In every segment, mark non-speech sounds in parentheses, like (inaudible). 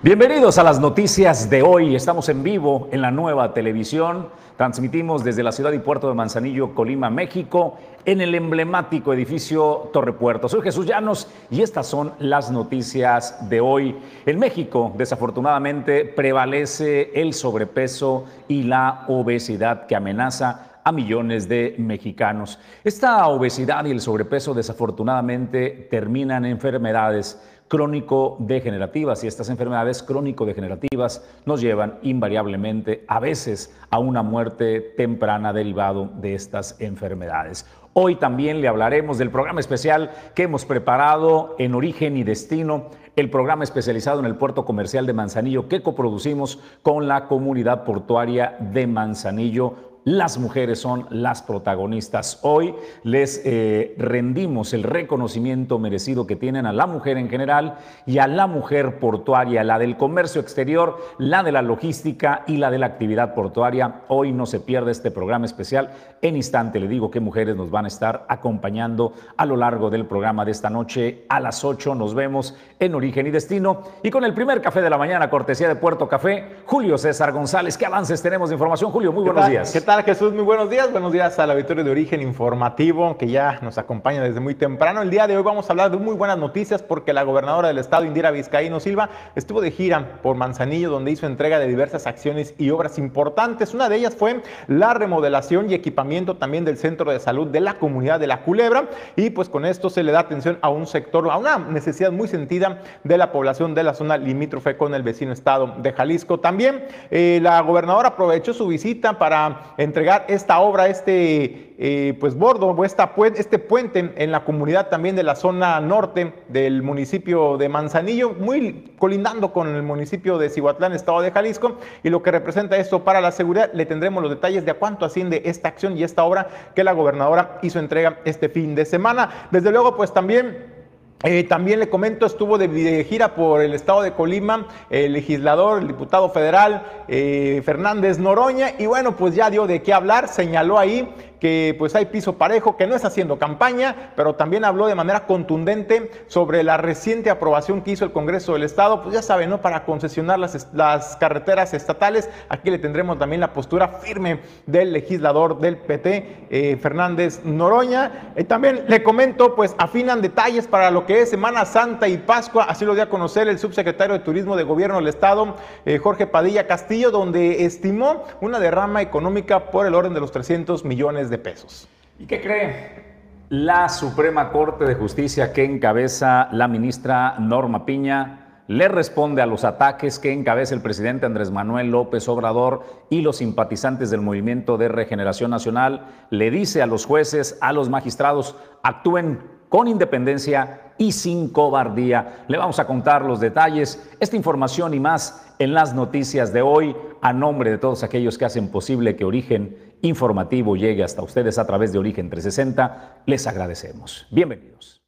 Bienvenidos a las noticias de hoy. Estamos en vivo en la nueva televisión. Transmitimos desde la ciudad y puerto de Manzanillo, Colima, México, en el emblemático edificio Torre Puerto. Soy Jesús Llanos y estas son las noticias de hoy. En México, desafortunadamente, prevalece el sobrepeso y la obesidad que amenaza a millones de mexicanos. Esta obesidad y el sobrepeso desafortunadamente terminan en enfermedades crónico-degenerativas y estas enfermedades crónico-degenerativas nos llevan invariablemente a veces a una muerte temprana derivado de estas enfermedades. Hoy también le hablaremos del programa especial que hemos preparado en Origen y Destino, el programa especializado en el puerto comercial de Manzanillo que coproducimos con la comunidad portuaria de Manzanillo las mujeres son las protagonistas. Hoy les eh, rendimos el reconocimiento merecido que tienen a la mujer en general y a la mujer portuaria, la del comercio exterior, la de la logística y la de la actividad portuaria. Hoy no se pierde este programa especial. En instante le digo qué mujeres nos van a estar acompañando a lo largo del programa de esta noche. A las 8 nos vemos en Origen y Destino. Y con el primer café de la mañana, cortesía de Puerto Café, Julio César González. ¿Qué avances tenemos de información? Julio, muy buenos días. ¿Qué tal? Jesús? Muy buenos días. Buenos días a la Victoria de Origen Informativo que ya nos acompaña desde muy temprano. El día de hoy vamos a hablar de muy buenas noticias porque la gobernadora del estado, Indira Vizcaíno Silva, estuvo de gira por Manzanillo donde hizo entrega de diversas acciones y obras importantes. Una de ellas fue la remodelación y equipamiento también del centro de salud de la comunidad de La Culebra y pues con esto se le da atención a un sector, a una necesidad muy sentida de la población de la zona limítrofe con el vecino estado de Jalisco. También eh, la gobernadora aprovechó su visita para entregar esta obra, este eh, pues bordo esta, este puente en la comunidad también de la zona norte del municipio de Manzanillo, muy colindando con el municipio de Cihuatlán, estado de Jalisco, y lo que representa esto para la seguridad, le tendremos los detalles de a cuánto asciende esta acción y esta obra que la gobernadora hizo entrega este fin de semana. Desde luego, pues también eh, también le comento, estuvo de, gira por el estado de Colima el legislador, el diputado federal eh, Fernández Noroña, y bueno, pues ya dio de qué hablar, señaló ahí que pues hay piso parejo, que no está haciendo campaña, pero también habló de manera contundente sobre la reciente aprobación que hizo el Congreso del Estado, pues ya saben, ¿no? Para concesionar las, las carreteras estatales. Aquí le tendremos también la postura firme del legislador del PT, eh, Fernández Noroña. y también le comento, pues afinan detalles para lo que es Semana Santa y Pascua, así lo dio a conocer el subsecretario de Turismo de Gobierno del Estado, eh, Jorge Padilla Castillo, donde estimó una derrama económica por el orden de los 300 millones de pesos. ¿Y qué cree? La Suprema Corte de Justicia que encabeza la ministra Norma Piña le responde a los ataques que encabeza el presidente Andrés Manuel López Obrador y los simpatizantes del Movimiento de Regeneración Nacional. Le dice a los jueces, a los magistrados, actúen con independencia y sin cobardía. Le vamos a contar los detalles, esta información y más en las noticias de hoy, a nombre de todos aquellos que hacen posible que Origen Informativo llegue hasta ustedes a través de Origen 360. Les agradecemos. Bienvenidos.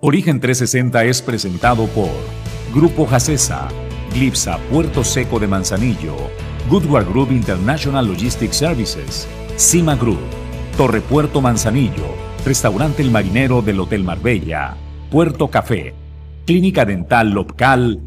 Origen 360 es presentado por Grupo Jacesa, Glipsa Puerto Seco de Manzanillo, Goodward Group International Logistics Services, Cima Group, Torre Puerto Manzanillo, Restaurante El Marinero del Hotel Marbella, Puerto Café, Clínica Dental Local.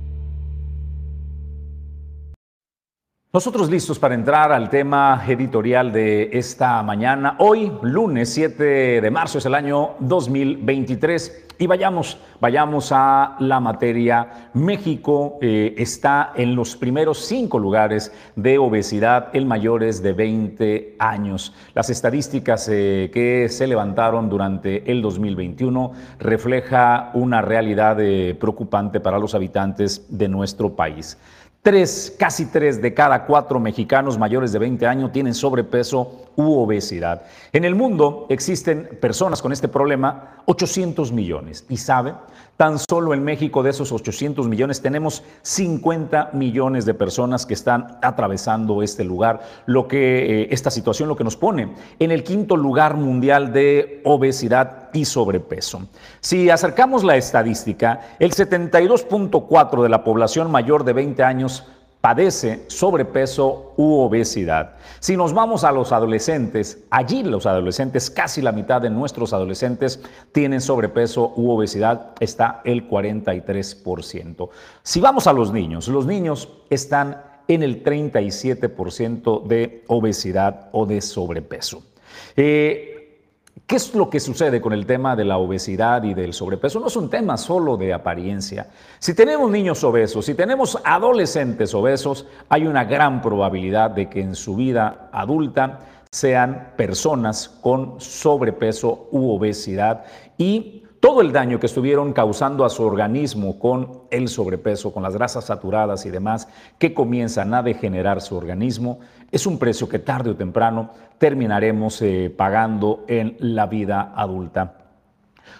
Nosotros listos para entrar al tema editorial de esta mañana. Hoy, lunes 7 de marzo, es el año 2023. Y vayamos, vayamos a la materia. México eh, está en los primeros cinco lugares de obesidad en mayores de 20 años. Las estadísticas eh, que se levantaron durante el 2021 refleja una realidad eh, preocupante para los habitantes de nuestro país. Tres, casi tres de cada cuatro mexicanos mayores de 20 años tienen sobrepeso u obesidad. En el mundo existen personas con este problema, 800 millones. ¿Y sabe? Tan solo en México de esos 800 millones tenemos 50 millones de personas que están atravesando este lugar, lo que eh, esta situación lo que nos pone en el quinto lugar mundial de obesidad y sobrepeso. Si acercamos la estadística, el 72.4 de la población mayor de 20 años padece sobrepeso u obesidad. Si nos vamos a los adolescentes, allí los adolescentes, casi la mitad de nuestros adolescentes tienen sobrepeso u obesidad, está el 43%. Si vamos a los niños, los niños están en el 37% de obesidad o de sobrepeso. Eh, ¿Qué es lo que sucede con el tema de la obesidad y del sobrepeso? No es un tema solo de apariencia. Si tenemos niños obesos, si tenemos adolescentes obesos, hay una gran probabilidad de que en su vida adulta sean personas con sobrepeso u obesidad y todo el daño que estuvieron causando a su organismo con el sobrepeso, con las grasas saturadas y demás, que comienzan a degenerar su organismo, es un precio que tarde o temprano terminaremos eh, pagando en la vida adulta.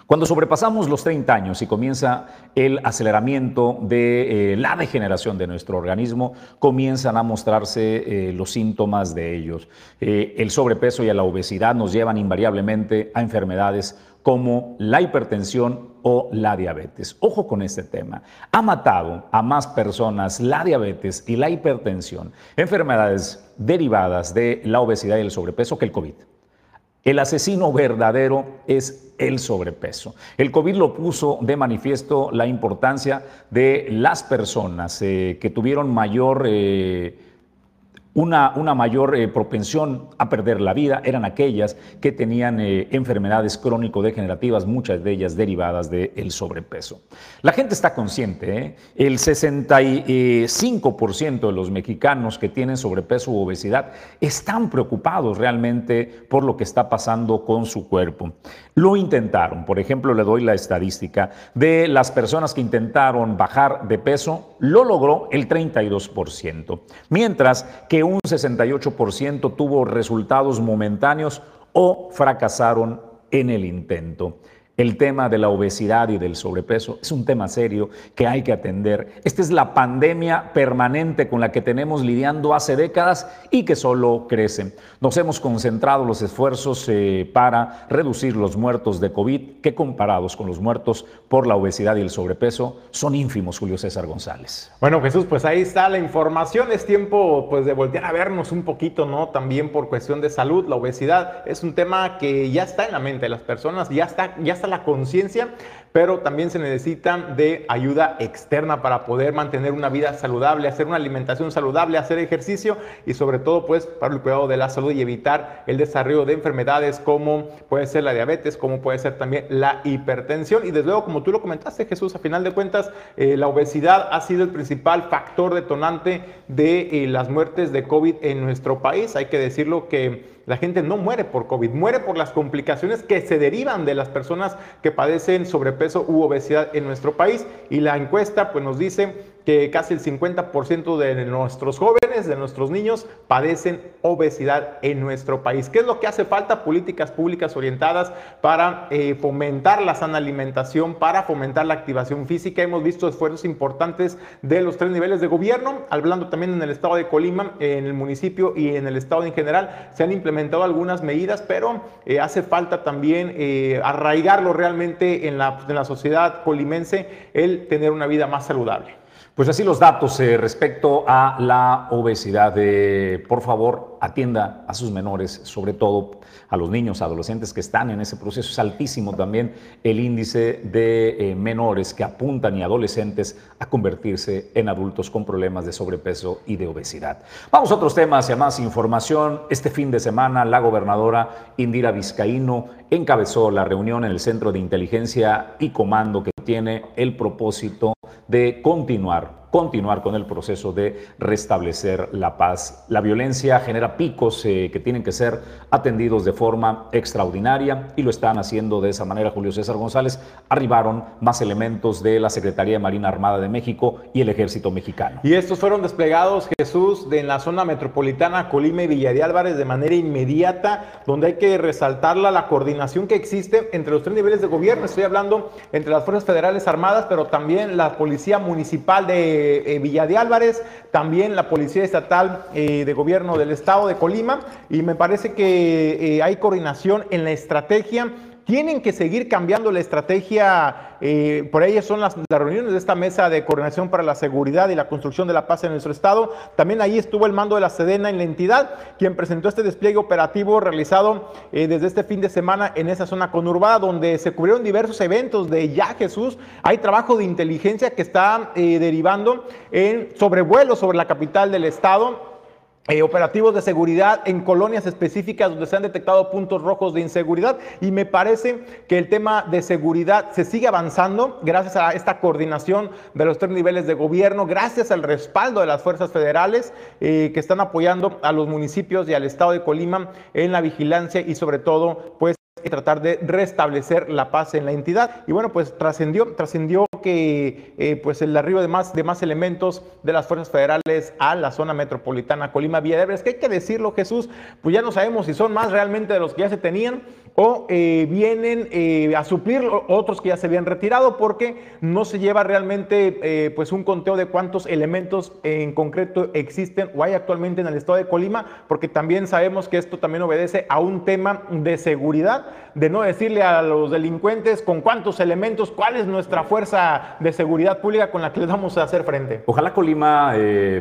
Cuando sobrepasamos los 30 años y comienza el aceleramiento de eh, la degeneración de nuestro organismo, comienzan a mostrarse eh, los síntomas de ellos. el sobrepeso y la obesidad nos llevan invariablemente a enfermedades como la hipertensión o la diabetes. Ojo con este tema. Ha matado a más personas la diabetes y la hipertensión, enfermedades derivadas de la obesidad y el sobrepeso, que el COVID. El asesino verdadero es el sobrepeso. El COVID lo puso de manifiesto la importancia de las personas eh, que tuvieron mayor... Eh, una, mayor eh, propensión a perder la vida eran aquellas que tenían eh, enfermedades crónico-degenerativas, muchas de ellas derivadas del sobrepeso. La gente está consciente, ¿eh? el 65% de los mexicanos que tienen sobrepeso u obesidad están preocupados realmente por lo que está pasando con su cuerpo. Lo intentaron, por ejemplo, le doy la estadística de las personas que intentaron bajar de peso, lo logró el 32%, mientras que un 68% tuvo resultados momentáneos o fracasaron en el intento. El tema de la obesidad y del sobrepeso es un tema serio que hay que atender. Esta es la pandemia permanente con la que tenemos lidiando hace décadas y que solo crece. Nos hemos concentrado los esfuerzos eh, para reducir los muertos de COVID, que comparados con los muertos por la obesidad y el sobrepeso son ínfimos, Julio César González. Bueno, Jesús, pues ahí está la información. Es tiempo pues de voltear a vernos un poquito, ¿no? También por cuestión de salud, la obesidad es un tema que ya está en la mente de las personas, ya está, ya está la conciencia, pero también se necesita de ayuda externa para poder mantener una vida saludable, hacer una alimentación saludable, hacer ejercicio y sobre todo pues para el cuidado de la salud y evitar el desarrollo de enfermedades como puede ser la diabetes, como puede ser también la hipertensión. Y desde luego como tú lo comentaste Jesús, a final de cuentas eh, la obesidad ha sido el principal factor detonante de eh, las muertes de COVID en nuestro país, hay que decirlo que la gente no muere por COVID, muere por las complicaciones que se derivan de las personas que padecen sobrepeso u obesidad en nuestro país. Y la encuesta pues, nos dice que casi el 50% de nuestros jóvenes, de nuestros niños, padecen obesidad en nuestro país. ¿Qué es lo que hace falta? Políticas públicas orientadas para eh, fomentar la sana alimentación, para fomentar la activación física. Hemos visto esfuerzos importantes de los tres niveles de gobierno, hablando también en el estado de Colima, en el municipio y en el estado en general. Se han implementado algunas medidas, pero eh, hace falta también eh, arraigarlo realmente en la, en la sociedad colimense, el tener una vida más saludable. Pues así los datos eh, respecto a la obesidad. por favor, atienda a sus menores, sobre todo a los niños, adolescentes que están en ese proceso. Es altísimo también el índice de eh, menores que apuntan y adolescentes a convertirse en adultos con problemas de sobrepeso y de obesidad. Vamos a otros temas y a más información. Este fin de semana la gobernadora Indira Vizcaíno encabezó la reunión en el Centro de Inteligencia y Comando que tiene el propósito de continuar continuar con el proceso de restablecer la paz. La violencia genera picos eh, que tienen que ser atendidos de forma extraordinaria y lo están haciendo de esa manera Julio César González. Arribaron más elementos de la Secretaría de Marina Armada de México y el Ejército Mexicano. Y estos fueron desplegados, Jesús, de en la zona metropolitana Colima y Villa de Álvarez de manera inmediata, donde hay que resaltar la coordinación que existe entre los tres niveles de gobierno. Estoy hablando entre las Fuerzas Federales Armadas, pero también la Policía Municipal de eh, Villa de Álvarez, también la Policía Estatal eh, de Gobierno del Estado de Colima, y me parece que eh, hay coordinación en la estrategia tienen que seguir cambiando la estrategia, eh, por ellas son las, las, reuniones de esta mesa de coordinación para la seguridad y la construcción de la paz en nuestro estado. También ahí estuvo el mando de la Sedena en la entidad, quien presentó este despliegue operativo realizado eh, desde este fin de semana en esa zona conurbada, donde se cubrieron diversos eventos de ya Jesús. Hay trabajo de inteligencia que está eh, derivando en sobrevuelos sobre la capital del estado eh, operativos de seguridad en colonias específicas donde se han detectado puntos rojos de inseguridad y me parece que el tema de seguridad se sigue avanzando gracias a esta coordinación de los tres niveles de gobierno, gracias al respaldo de las fuerzas federales eh, que están apoyando a los municipios y al estado de Colima en la vigilancia y sobre todo pues tratar de restablecer la paz en la entidad. Y bueno, pues trascendió, trascendió que eh, pues el arribo de más, de más elementos de las fuerzas federales a la zona metropolitana Colima Villa Es que hay que decirlo, Jesús, pues ya no sabemos si son más realmente de los que ya se tenían o eh, vienen eh, a suplir otros que ya se habían retirado porque no se lleva realmente eh, pues un conteo de cuántos elementos en concreto existen o hay actualmente en el estado de Colima porque también sabemos que esto también obedece a un tema de seguridad de no decirle a los delincuentes con cuántos elementos cuál es nuestra fuerza de seguridad pública con la que les vamos a hacer frente. Ojalá Colima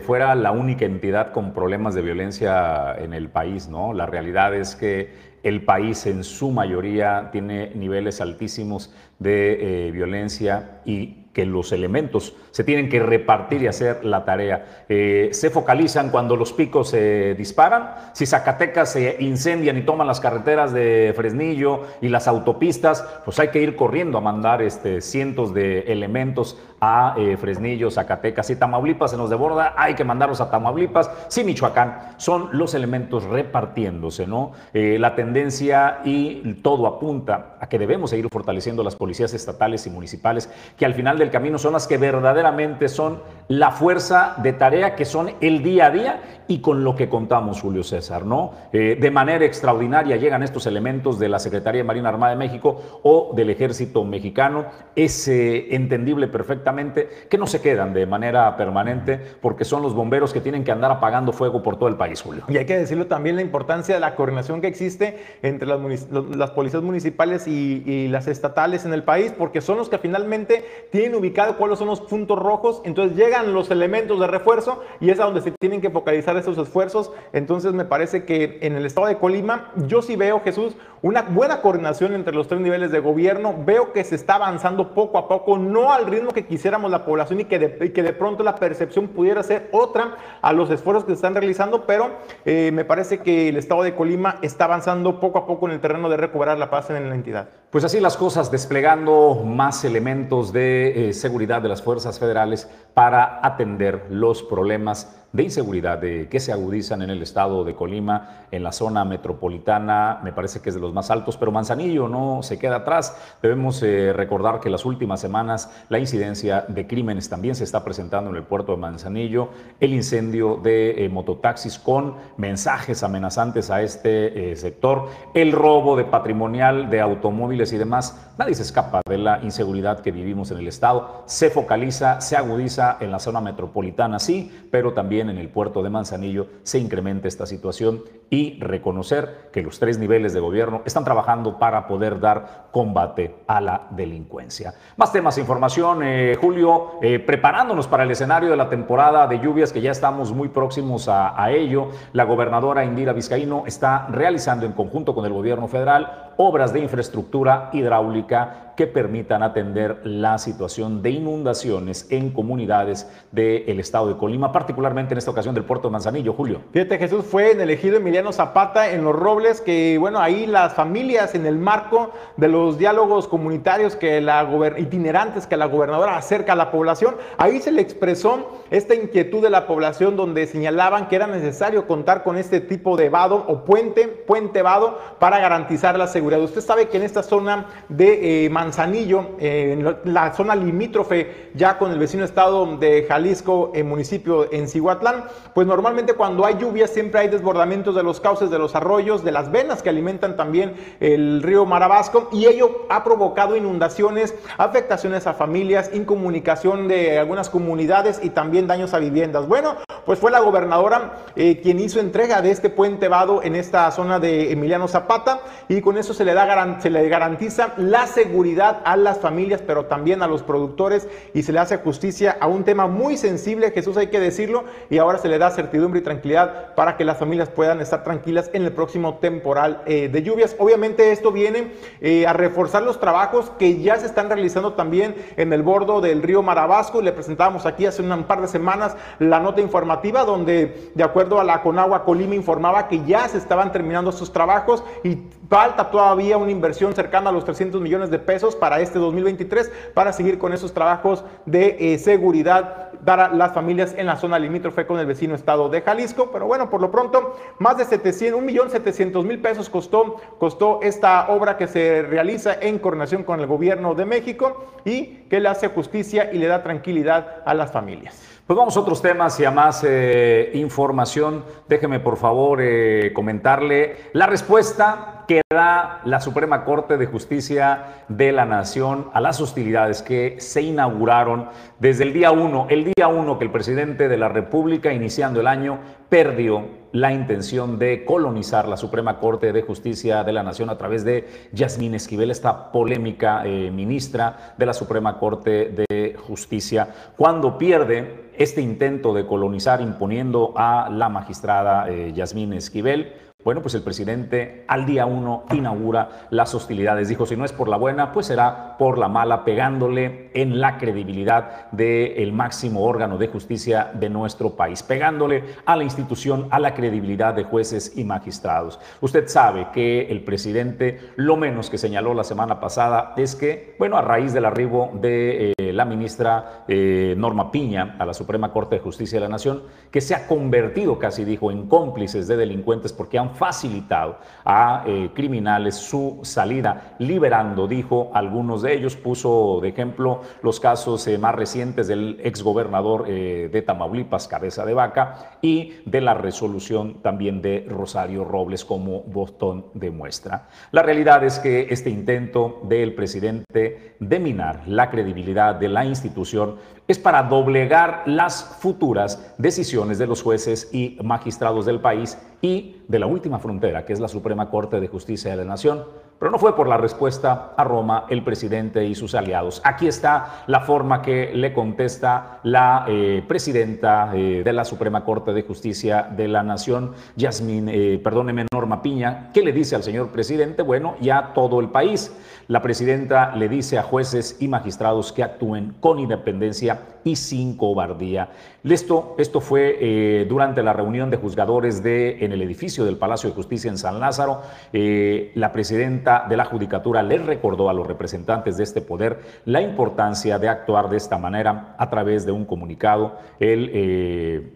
fuera la única entidad con problemas de violencia en el país, ¿no? La realidad es que el país en su mayoría tiene niveles altísimos de eh, violencia y que los elementos se tienen que repartir y hacer la tarea. Eh, se focalizan cuando los picos se disparan. Si Zacatecas se incendian y toman las carreteras de Fresnillo y las autopistas, pues hay que ir corriendo a mandar este, cientos de elementos a eh, Fresnillo, Zacatecas. Si Tamaulipas se nos desborda, hay que mandarlos a Tamaulipas. Si Michoacán, son los elementos repartiéndose, ¿no? Eh, la tendencia y todo apunta a que debemos seguir fortaleciendo las policías estatales y municipales, que al final de el camino son las que verdaderamente son la fuerza de tarea, que son el día a día y con lo que contamos, Julio César, ¿no? Eh, de manera extraordinaria llegan estos elementos de la Secretaría de Marina Armada de México o del Ejército Mexicano. Es eh, entendible perfectamente que no se quedan de manera permanente porque son los bomberos que tienen que andar apagando fuego por todo el país, Julio. Y hay que decirlo también la importancia de la coordinación que existe entre las, policías municipales y, y las estatales en el país, porque son los que finalmente tienen ubicado cuáles son los puntos rojos, entonces llegan los elementos de refuerzo y es a donde se tienen que focalizar esos esfuerzos. Entonces me parece que en el estado de Colima yo sí veo, Jesús, una buena coordinación entre los tres niveles de gobierno. Veo que se está avanzando poco a poco, no al ritmo que quisiéramos la población y que de, que de pronto la percepción pudiera ser otra a los esfuerzos que se están realizando, pero eh, me parece que el estado de Colima está avanzando poco a poco en el terreno de recuperar la paz en la entidad. Pues así las cosas, desplegando más elementos de eh, seguridad de las fuerzas federales para atender los problemas de inseguridad de, que se agudizan en el estado de Colima, en la zona metropolitana, me parece que es de los más altos, pero Manzanillo no se queda atrás. Debemos eh, recordar que las últimas semanas la incidencia de crímenes también se está presentando en el puerto de Manzanillo, el incendio de eh, mototaxis con mensajes amenazantes a este eh, sector, el robo de patrimonial de automóviles y demás. Nadie se escapa de la inseguridad que vivimos en el estado. Se focaliza, se agudiza en la zona metropolitana, sí, pero también en el puerto de Manzanillo se incremente esta situación y reconocer que los tres niveles de gobierno están trabajando para poder dar combate a la delincuencia. Más temas, información, eh, Julio, eh, preparándonos para el escenario de la temporada de lluvias que ya estamos muy próximos a, a ello, la gobernadora Indira Vizcaíno está realizando en conjunto con el gobierno federal obras de infraestructura hidráulica que permitan atender la situación de inundaciones en comunidades del estado de Colima, particularmente en esta ocasión del puerto Manzanillo, Julio. Fíjate, Jesús fue en elegido Emiliano Zapata en Los Robles, que bueno, ahí las familias en el marco de los diálogos comunitarios que la itinerantes que la gobernadora acerca a la población, ahí se le expresó esta inquietud de la población donde señalaban que era necesario contar con este tipo de vado o puente, puente vado para garantizar la seguridad. Usted sabe que en esta zona de eh, Manzanillo, en la zona limítrofe ya con el vecino estado de Jalisco, en municipio en Cihuatlán, pues normalmente cuando hay lluvia siempre hay desbordamientos de los cauces de los arroyos, de las venas que alimentan también el río Marabasco y ello ha provocado inundaciones, afectaciones a familias, incomunicación de algunas comunidades y también daños a viviendas. Bueno, pues fue la gobernadora eh, quien hizo entrega de este puente vado en esta zona de Emiliano Zapata y con eso se le, da, se le garantiza la seguridad a las familias, pero también a los productores y se le hace justicia a un tema muy sensible, Jesús hay que decirlo, y ahora se le da certidumbre y tranquilidad para que las familias puedan estar tranquilas en el próximo temporal eh, de lluvias. Obviamente esto viene eh, a reforzar los trabajos que ya se están realizando también en el bordo del río Marabasco. Le presentábamos aquí hace un par de semanas la nota informativa donde de acuerdo a la Conagua Colima informaba que ya se estaban terminando estos trabajos y falta todavía una inversión cercana a los 300 millones de pesos para este 2023 para seguir con esos trabajos de eh, seguridad para las familias en la zona limítrofe con el vecino estado de Jalisco. Pero bueno, por lo pronto, más de 700, 1.700.000 pesos costó, costó esta obra que se realiza en coordinación con el gobierno de México y que le hace justicia y le da tranquilidad a las familias. Pues vamos a otros temas y a más eh, información. Déjeme por favor eh, comentarle la respuesta que da la Suprema Corte de Justicia de la Nación a las hostilidades que se inauguraron desde el día 1, el día 1 que el presidente de la República, iniciando el año, perdió la intención de colonizar la Suprema Corte de Justicia de la Nación a través de Yasmín Esquivel, esta polémica eh, ministra de la Suprema Corte de Justicia, cuando pierde este intento de colonizar imponiendo a la magistrada eh, Yasmín Esquivel bueno, pues el presidente al día uno inaugura las hostilidades. Dijo, si no es por la buena, pues será por la mala, pegándole en la credibilidad del máximo órgano de justicia de nuestro país, pegándole a la institución, a la credibilidad de jueces y magistrados. Usted sabe que el presidente lo menos que señaló la semana pasada es que, bueno, a raíz del arribo de eh, la ministra eh, Norma Piña a la Suprema Corte de Justicia de la Nación, que se ha convertido, casi dijo, en cómplices de delincuentes porque han facilitado a eh, criminales su salida, liberando, dijo, algunos de ellos. Puso de ejemplo los casos eh, más recientes del exgobernador eh, de Tamaulipas, Cabeza de Vaca, y de la resolución también de Rosario Robles como botón de muestra. La realidad es que este intento del presidente de minar la credibilidad de la institución es para doblegar las futuras decisiones de los jueces y magistrados del país y de la última frontera, que es la Suprema Corte de Justicia de la Nación. Pero no fue por la respuesta a Roma el presidente y sus aliados. Aquí está la forma que le contesta la eh, presidenta eh, de la Suprema Corte de Justicia de la Nación, Yasmín, eh, perdóneme, Norma Piña. ¿Qué le dice al señor presidente? Bueno, ya todo el país. La presidenta le dice a jueces y magistrados que actúen con independencia y sin cobardía. Esto, esto fue eh, durante la reunión de juzgadores en el edificio del Palacio de Justicia en San Lázaro. Eh, la presidenta de la Judicatura le recordó a los representantes de este poder la importancia de actuar de esta manera a través de un comunicado. El, eh,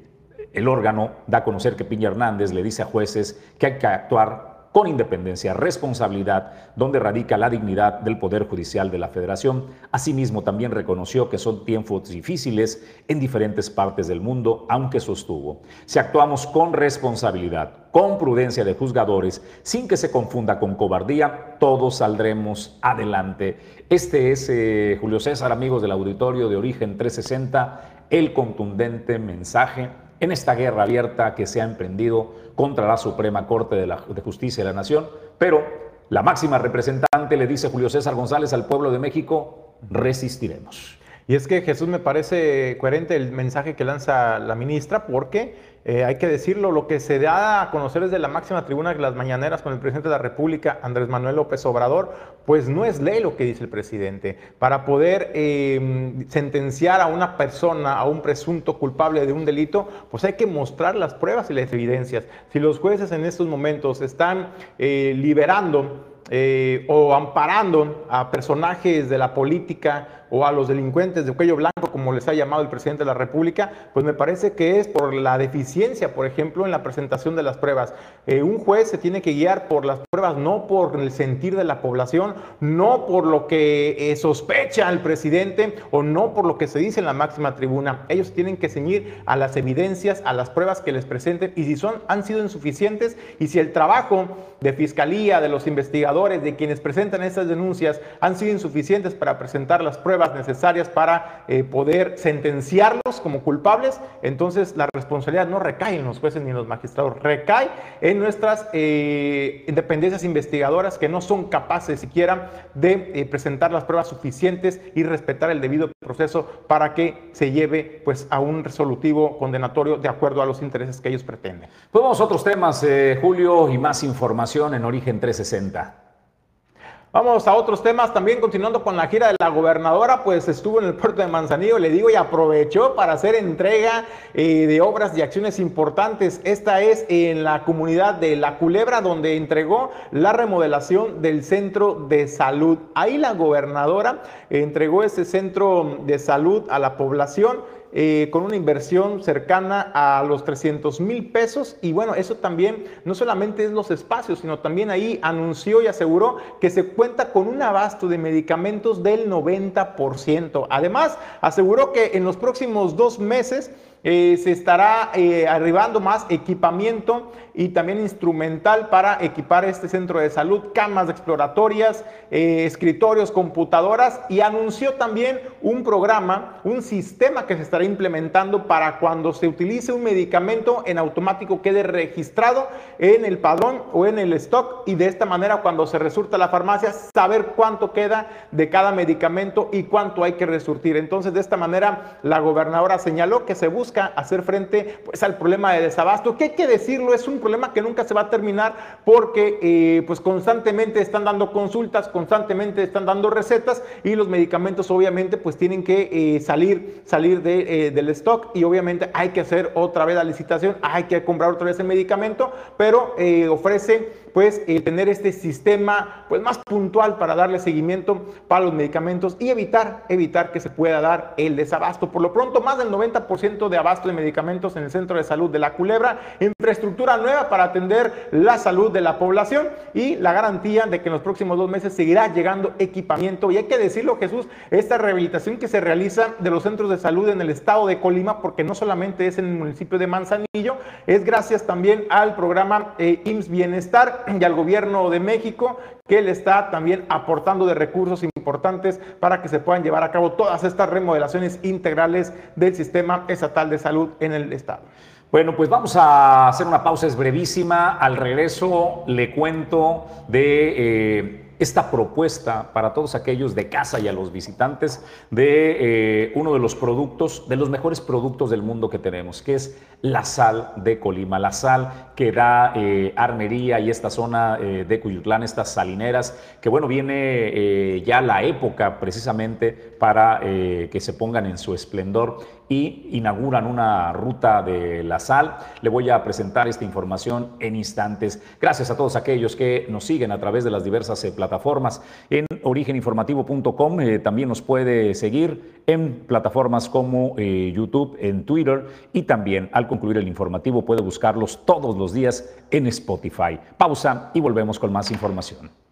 el órgano da a conocer que Piña Hernández le dice a jueces que hay que actuar con independencia, responsabilidad, donde radica la dignidad del Poder Judicial de la Federación. Asimismo, también reconoció que son tiempos difíciles en diferentes partes del mundo, aunque sostuvo. Si actuamos con responsabilidad, con prudencia de juzgadores, sin que se confunda con cobardía, todos saldremos adelante. Este es eh, Julio César, amigos del auditorio de Origen 360, el contundente mensaje en esta guerra abierta que se ha emprendido contra la Suprema Corte de, Justicia de la Nación, pero la máxima representante le dice Julio César González al pueblo de México, resistiremos. Y es que Jesús me parece coherente el mensaje que lanza la ministra porque eh, hay que decirlo, lo que se da a conocer desde la máxima tribuna de las mañaneras con el presidente de la República, Andrés Manuel López Obrador, pues no es ley lo que dice el presidente. Para poder em, sentenciar a una persona, a un presunto culpable de un delito, pues hay que mostrar las pruebas y las evidencias. Si los jueces en estos momentos están eh, liberando eh, o amparando a personajes de la política o a los delincuentes de cuello blanco, como les ha llamado el presidente de la República, pues me parece que es por la deficiencia, por ejemplo, en la presentación de las pruebas. Eh, un juez se tiene que guiar por las no por el sentir de la población, no por lo que eh, sospecha el presidente o no por lo que se dice en la máxima tribuna. Ellos tienen que ceñir a las evidencias, a las pruebas que les presenten y si son han sido insuficientes y si el trabajo de fiscalía, de los investigadores, de quienes presentan estas denuncias han sido insuficientes para presentar las pruebas necesarias para eh, poder sentenciarlos como culpables, entonces la responsabilidad no recae en los jueces ni en los magistrados, recae en nuestras eh, independencias investigadoras que no son capaces siquiera de eh, presentar las pruebas suficientes y respetar el debido proceso para que se lleve pues a un resolutivo condenatorio de acuerdo a los intereses que ellos pretenden. Pues vamos a otros temas, Julio, y más información en Origen 360. Vamos a otros temas, también continuando con la gira de la gobernadora, pues estuvo en el puerto de Manzanillo, le digo, y aprovechó para hacer entrega eh, de obras y acciones importantes. Esta es en la comunidad de La Culebra, donde entregó la remodelación del centro de salud. Ahí la gobernadora entregó ese centro de salud a la población eh, con una inversión cercana a los 300 mil pesos. Y bueno, eso también no solamente es los espacios, sino también ahí anunció y aseguró que se cuenta con un abasto de medicamentos del 90%. Además, aseguró que en los próximos dos meses eh, se estará eh, arribando más equipamiento y también instrumental para equipar este centro de salud, camas exploratorias, eh, escritorios, computadoras y anunció también un programa, un sistema que se estará implementando para cuando se utilice un medicamento en automático quede registrado en el padrón o en el stock y de esta manera cuando se resurta la farmacia saber cuánto queda de cada medicamento y cuánto hay que resurtir. Entonces de esta manera la gobernadora señaló que se busca hacer frente pues, al problema de desabasto, que hay que decirlo, es un problema que nunca se va a terminar porque eh, pues constantemente están dando consultas, constantemente están dando recetas y los medicamentos obviamente pues tienen que eh, salir, salir de, eh, del stock y obviamente hay que hacer otra vez la licitación, hay que comprar otra vez el medicamento, pero ofrece pues tener este sistema pues más puntual para darle seguimiento para los medicamentos y evitar, evitar que se pueda dar el desabasto. Por lo pronto, más del 90% de abasto de medicamentos en el Centro de Salud de la Culebra, infraestructura nueva para atender la salud de la población y la garantía de que en los próximos dos meses seguirá llegando equipamiento. Y hay que decirlo, Jesús, esta rehabilitación que se realiza de los centros de salud en el estado de Colima, porque no solamente es en el municipio de Manzanillo, es gracias también al programa eh, IMSS Bienestar y al gobierno de México que le está también aportando de recursos importantes para que se puedan llevar a cabo todas estas remodelaciones integrales del sistema estatal de salud en el estado. Bueno, pues vamos a hacer una pausa, es brevísima. Al regreso le cuento de... Eh, esta propuesta para todos aquellos de casa y a los visitantes de eh, uno de los productos, de los mejores productos del mundo que tenemos, que es la sal de Colima, la sal que da eh, Armería y esta zona eh, de Cuyutlán, estas salineras, que bueno, viene ya la época precisamente para que se pongan en su esplendor y inauguran una ruta de la sal. Le voy a presentar esta información en instantes. Gracias a todos aquellos que nos siguen a través de las diversas plataformas plataformas. En origeninformativo.com eh, también nos puede seguir en plataformas como eh, YouTube, en Twitter y también al concluir el informativo puede buscarlos todos los días en Spotify. Pausa y volvemos con más información.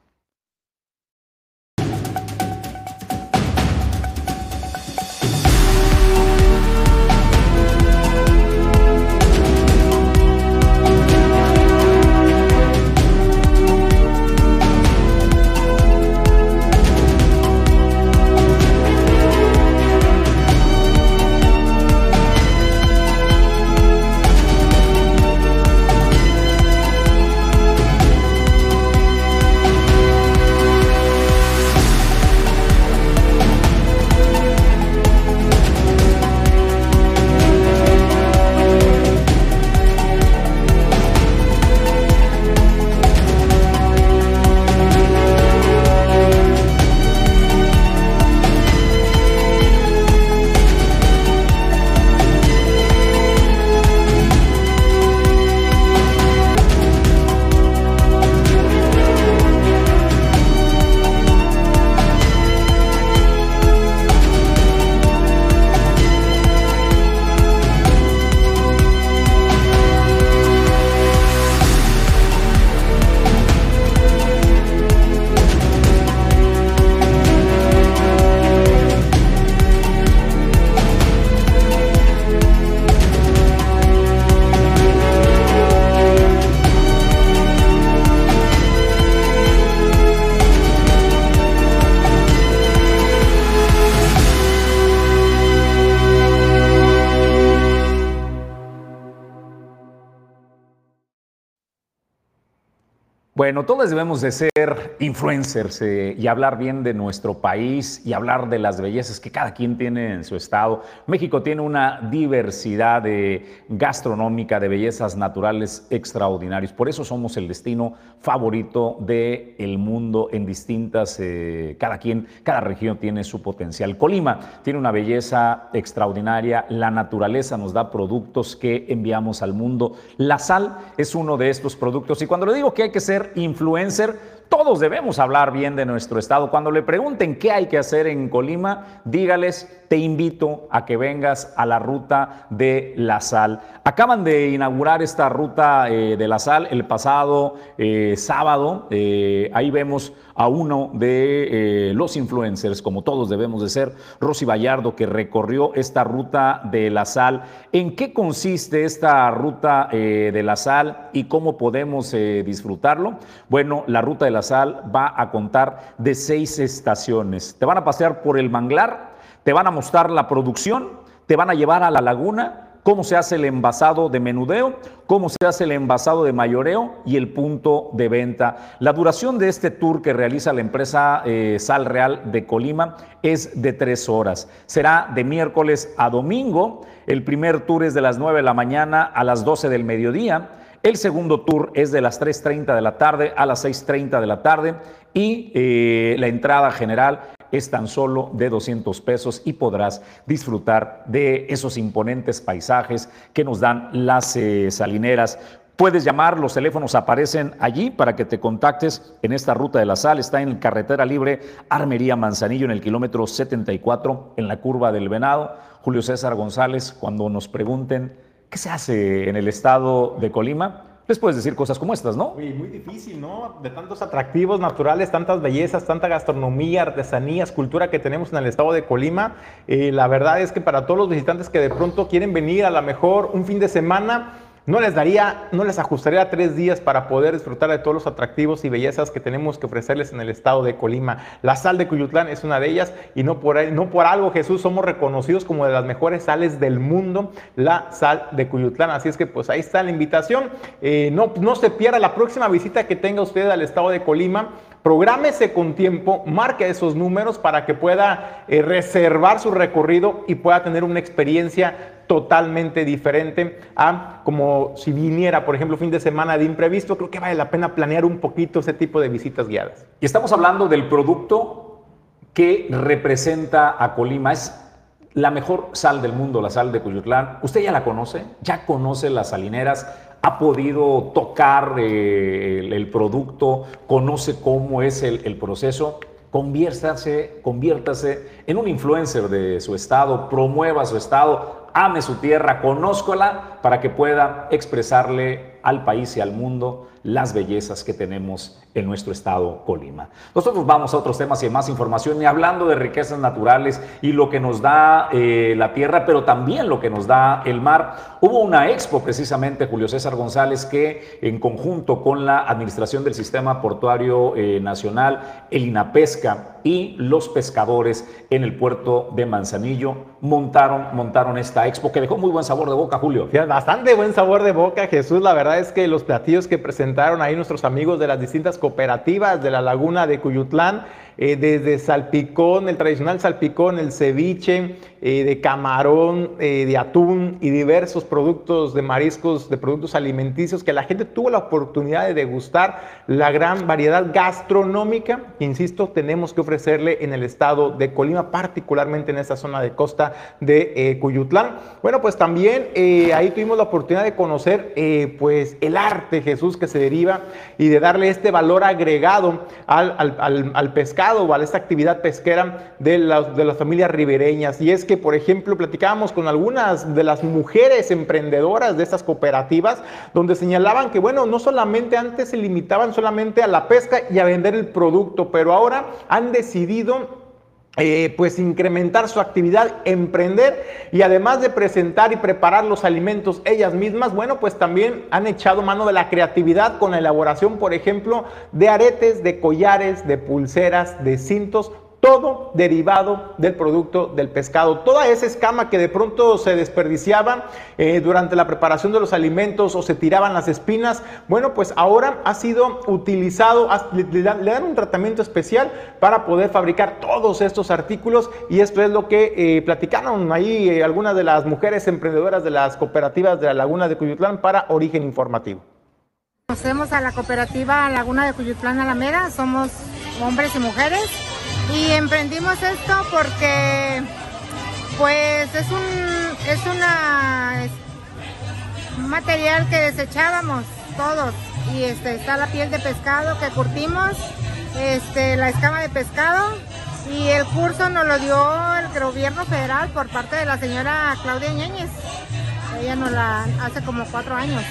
Bueno, todos debemos de ser influencers eh, y hablar bien de nuestro país y hablar de las bellezas que cada quien tiene en su estado. México tiene una diversidad de gastronómica, de bellezas naturales extraordinarios. Por eso somos el destino favorito del el mundo en distintas, eh, cada quien, cada región tiene su potencial. Colima tiene una belleza extraordinaria, la naturaleza nos da productos que enviamos al mundo. La sal es uno de estos productos y cuando le digo que hay que influencer, todos debemos hablar bien de nuestro estado. Cuando le pregunten qué hay que hacer en Colima, dígales, te invito a que vengas a la ruta de la sal. Acaban de inaugurar esta ruta eh, de la sal el pasado eh, sábado. Eh, ahí vemos a uno de los influencers, como todos debemos de ser, Rosy Vallardo, que recorrió esta ruta de la sal. ¿En qué consiste esta ruta de la sal y cómo podemos disfrutarlo? Bueno, la ruta de la sal va a contar de seis estaciones. Te van a pasear por el manglar, te van a mostrar la producción, te van a llevar a la laguna, cómo se hace el envasado de menudeo, cómo se hace el envasado de mayoreo y el punto de venta. La duración de este tour que realiza la empresa eh, Sal Real de Colima es de tres horas. Será de miércoles a domingo. El primer tour es de las 9 de la mañana a las 12 del mediodía. El segundo tour es de las 3.30 de la tarde a las 6.30 de la tarde y eh, la entrada general es tan solo de 200 pesos y podrás disfrutar de esos imponentes paisajes que nos dan las eh, salineras. Puedes llamar, los teléfonos aparecen allí para que te contactes en esta ruta de la sal. Está en carretera libre Armería Manzanillo en el kilómetro 74 en la curva del Venado. Julio César González, cuando nos pregunten ¿Qué se hace en el estado de Colima? Les puedes decir cosas como estas, ¿no? Muy, difícil, ¿no? De tantos atractivos naturales, tantas bellezas, tanta gastronomía, artesanías, cultura que tenemos en el estado de Colima. Eh, la verdad es que para todos los visitantes que de pronto quieren venir a la mejor un fin de semana, no les daría, no les ajustaría tres días para poder disfrutar de todos los atractivos y bellezas que tenemos que ofrecerles en el estado de Colima. La sal de Cuyutlán es una de ellas y no por, no por algo, Jesús, somos reconocidos como de las mejores sales del mundo, la sal de Cuyutlán. Así es que pues ahí está la invitación. Eh, no, no se pierda la próxima visita que tenga usted al estado de Colima. Prográmese con tiempo, marque esos números para que pueda eh, reservar su recorrido y pueda tener una experiencia totalmente diferente a como si viniera, por ejemplo, fin de semana de imprevisto. Creo que vale la pena planear un poquito ese tipo de visitas guiadas. Y estamos hablando del producto que representa a Colima. Es la mejor sal del mundo, la sal de Cuyutlán. Usted ya la conoce, ya conoce las salineras, ha podido tocar eh, el, producto, conoce cómo es el, el proceso conviértase, conviértase en un influencer de su estado, promueva su estado, ame su tierra, conózcola para que pueda expresarle al país y al mundo las bellezas que tenemos en nuestro estado Colima. Nosotros vamos a otros temas y más información y hablando de riquezas naturales y lo que nos da eh, la tierra, pero también lo que nos da el mar. Hubo una expo precisamente, Julio César González, que en conjunto con la Administración del Sistema Portuario eh, Nacional, el INAPESCA y los pescadores en el puerto de Manzanillo montaron, montaron esta expo que dejó muy buen sabor de boca, Julio. bastante buen sabor de boca, Jesús. La verdad es que los platillos que presentaron ahí nuestros amigos de las distintas cooperativas de la laguna de Cuyutlán, eh, desde salpicón, el tradicional salpicón, el ceviche, eh, de camarón, eh, de atún y diversos productos de mariscos, de productos alimenticios que la gente tuvo la oportunidad de degustar la gran variedad gastronómica que, insisto, tenemos que ofrecerle en el estado de Colima, particularmente en esta zona de costa de Cuyutlán. Bueno, pues también ahí tuvimos la oportunidad de conocer pues el arte, Jesús, que se deriva y de darle este valor agregado al, pescado o a esta actividad pesquera de las, de las familias ribereñas. Y es que, por ejemplo, platicábamos con algunas de las mujeres emprendedoras de estas cooperativas, donde señalaban que, bueno, no solamente antes se limitaban solamente a la pesca y a vender el producto, pero ahora han decidido eh, pues incrementar su actividad, emprender y además de presentar y preparar los alimentos ellas mismas, bueno, pues también han echado mano de la creatividad con la elaboración, por ejemplo, de aretes, de collares, de pulseras, de cintos todo derivado del producto del pescado. Toda esa escama que de pronto se desperdiciaba eh, durante la preparación de los alimentos o se tiraban las espinas, bueno, pues ahora ha sido utilizado, le, dan un tratamiento especial para poder fabricar todos estos artículos y esto es lo que eh, platicaron ahí eh, algunas de las mujeres emprendedoras de las cooperativas de la Laguna de Cuyutlán para Origen Informativo. Conocemos a la cooperativa Laguna de Cuyutlán Alameda, somos hombres y mujeres y emprendimos esto porque pues es un es una material que desechábamos todos. Y este está la piel de pescado que curtimos este la escama de pescado. Y el curso nos lo dio el gobierno federal por parte de la señora Claudia Ñeñez. Ella nos la hace como cuatro años.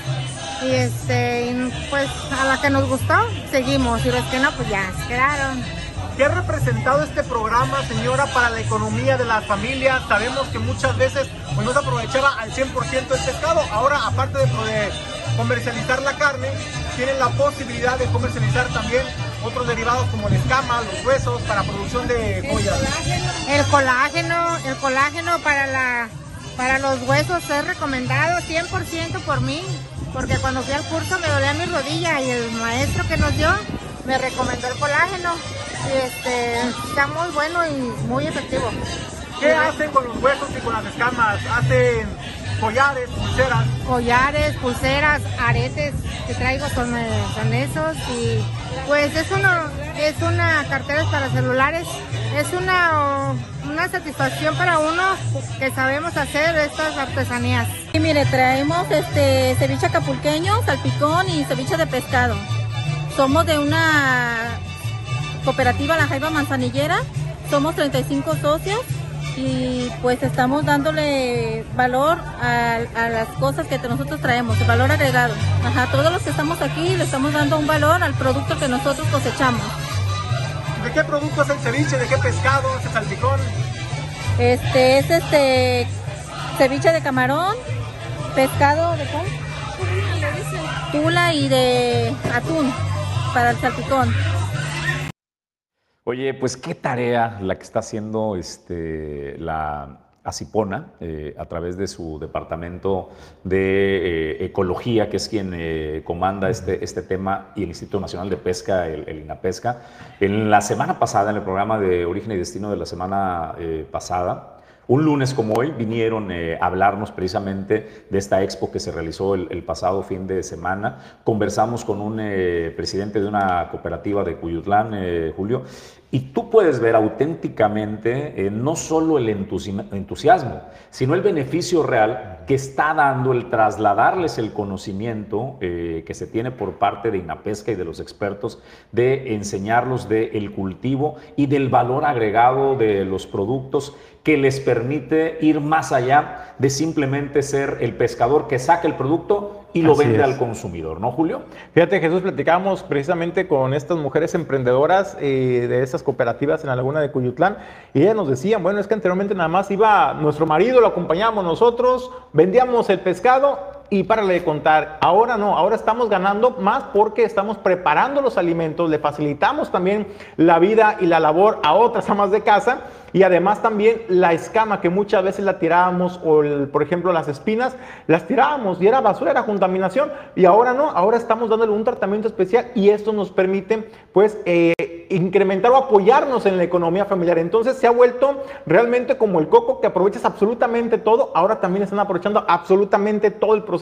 Y este pues a la que nos gustó seguimos. Y los que no pues ya se quedaron ¿Qué ha representado este programa, señora, para la economía de las familias? Sabemos que muchas veces pues, no se aprovechaba al 100% el pescado. Ahora, aparte de, comercializar la carne, tienen la posibilidad de comercializar también otros derivados como la escama, los huesos, para producción de joyas. El colágeno, el colágeno para, la, para los huesos es recomendado 100% por mí, porque cuando fui al curso me dolía mi rodilla y el maestro que nos dio me recomendó el colágeno este, está muy bueno y muy efectivo. ¿Qué hacen con los huesos y con las escamas? ¿Hacen collares, pulseras? Collares, pulseras, aretes que traigo son, eh, son esos y pues es, uno, es una cartera para celulares, es una, una satisfacción para uno que sabemos hacer estas artesanías. Y mire, traemos este ceviche acapulqueño, salpicón y ceviche de pescado. Somos de una Cooperativa La Jaiba Manzanillera. Somos 35 socios y pues estamos dándole valor a, las cosas que nosotros traemos, el valor agregado. Ajá, todos los que estamos aquí le estamos dando un valor al producto que nosotros cosechamos. ¿De qué producto es el ceviche? ¿De qué pescado? ¿Es el salpicón? Este es este ceviche de camarón, pescado de cuál? Tula y de atún para el salpicón. Oye, pues qué tarea la que está haciendo este, la Acipona eh, a través de su departamento de eh, ecología, que es quien eh, comanda este, este tema, y el Instituto Nacional de Pesca, el, el, INAPESCA. En la semana pasada, en el programa de Origen y Destino de la semana pasada, un lunes como hoy vinieron eh, a hablarnos precisamente de esta expo que se realizó el, pasado fin de semana. Conversamos con un eh, presidente de una cooperativa de Cuyutlán, eh, Julio, y tú puedes ver auténticamente no solo el entusiasmo, sino el beneficio real que está dando el trasladarles el conocimiento que se tiene por parte de INAPESCA y de los expertos de enseñarlos del cultivo y del valor agregado de los productos que les permite ir más allá de simplemente ser el pescador que saca el producto y lo vende al consumidor, ¿no, Julio? Fíjate, Jesús, platicamos precisamente con estas mujeres emprendedoras eh, de estas cooperativas en la laguna de Cuyutlán y ellas nos decían, bueno, es que anteriormente nada más iba nuestro marido, lo acompañábamos nosotros, vendíamos el pescado y para de contar, ahora no, ahora estamos ganando más porque estamos preparando los alimentos, le facilitamos también la vida y la labor a otras amas de casa y además también la escama que muchas veces la tirábamos o por ejemplo las espinas, las tirábamos y era basura, era contaminación y ahora no, ahora estamos dándole un tratamiento especial y esto nos permite pues eh, incrementar o apoyarnos en la economía familiar. Entonces se ha vuelto realmente como el coco que aprovechas absolutamente todo, ahora también están aprovechando absolutamente todo el proceso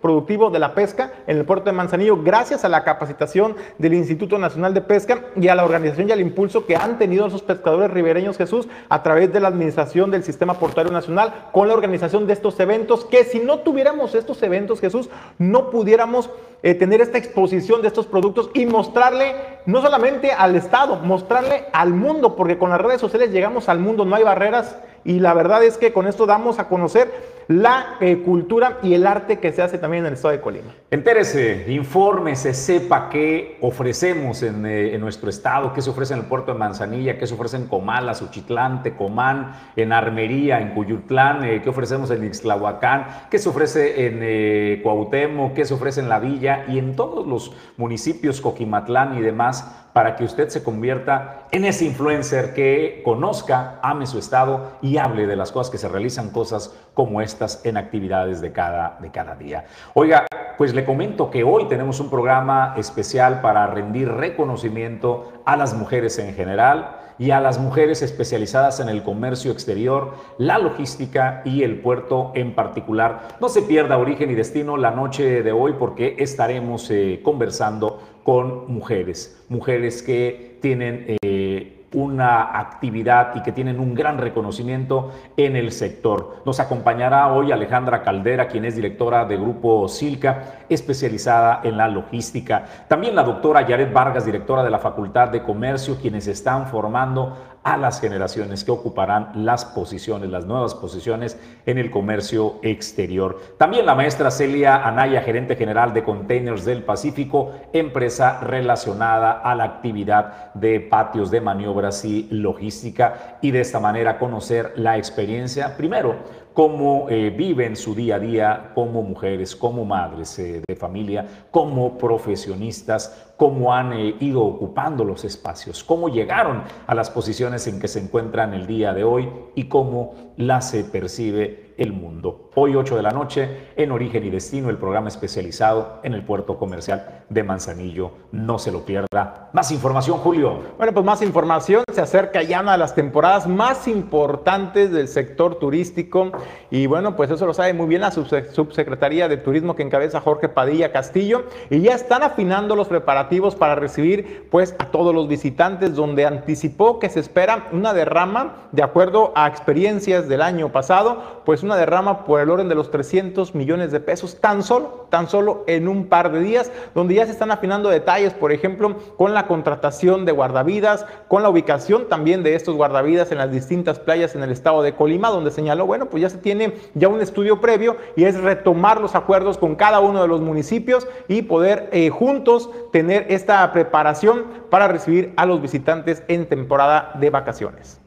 productivo de la pesca en el puerto de Manzanillo gracias a la capacitación del Instituto Nacional de Pesca y a la organización y al impulso que han tenido esos pescadores ribereños Jesús a través de la administración del Sistema Portuario Nacional con la organización de estos eventos que si no tuviéramos estos eventos Jesús no pudiéramos eh, tener esta exposición de estos productos y mostrarle no solamente al Estado, mostrarle al mundo, porque con las redes sociales llegamos al mundo, no hay barreras y la verdad es que con esto damos a conocer la eh, cultura y el arte que se hace también en el estado de Colima. Entérese, infórmese, sepa qué ofrecemos en, eh, en, nuestro estado, qué se ofrece en el puerto de Manzanilla, qué se ofrece en Comala, Suchitlán, Tecomán, en Armería, en Cuyutlán, eh, qué ofrecemos en Ixtlahuacán, qué se ofrece en Cuauhtémoc, qué se ofrece en La Villa y en todos los municipios, Coquimatlán y demás para que usted se convierta en ese influencer que conozca, ame su estado y hable de las cosas que se realizan, cosas como estas en actividades de cada, de cada día. Oiga, pues le comento que hoy tenemos un programa especial para rendir reconocimiento a las mujeres en general y a las mujeres especializadas en el comercio exterior, la logística y el puerto en particular. No se pierda origen y destino la noche de hoy porque estaremos eh, conversando con mujeres, mujeres que tienen... Eh, una actividad y que tienen un gran reconocimiento en el sector. Nos acompañará hoy Alejandra Caldera, quien es directora de Grupo Silca, especializada en la logística. También la doctora Yaret Vargas, directora de la Facultad de Comercio, quienes están formando a las generaciones que ocuparán las posiciones, las nuevas posiciones en el comercio exterior. También la maestra Celia Anaya, gerente general de Containers del Pacífico, empresa relacionada a la actividad de patios de maniobras y logística y de esta manera conocer la experiencia, primero, cómo eh, viven su día a día como mujeres, como madres eh, de familia, como profesionistas, cómo han eh, ido ocupando los espacios, cómo llegaron a las posiciones en que se encuentran el día de hoy y cómo las se percibe el mundo. Hoy 8 de la noche en Origen y Destino, el programa especializado en el puerto comercial de Manzanillo. No se lo pierda. Más información, Julio. Bueno, pues más información. Se acerca ya una de las temporadas más importantes del sector turístico y bueno, pues eso lo sabe muy bien la Subsecretaría de Turismo que encabeza Jorge Padilla Castillo y ya están afinando los preparativos para recibir pues a todos los visitantes donde anticipó que se espera una derrama de acuerdo a experiencias del año pasado, pues una derrama por el orden de los 300 millones de pesos tan solo, tan solo en un par de días, donde ya se están afinando detalles, por ejemplo, con la contratación de guardavidas, con la ubicación también de estos guardavidas en las distintas playas en el estado de Colima, donde señaló, bueno, pues ya se tiene ya un estudio previo y es retomar los acuerdos con cada uno de los municipios y poder eh, juntos tener esta preparación para recibir a los visitantes en temporada de vacaciones.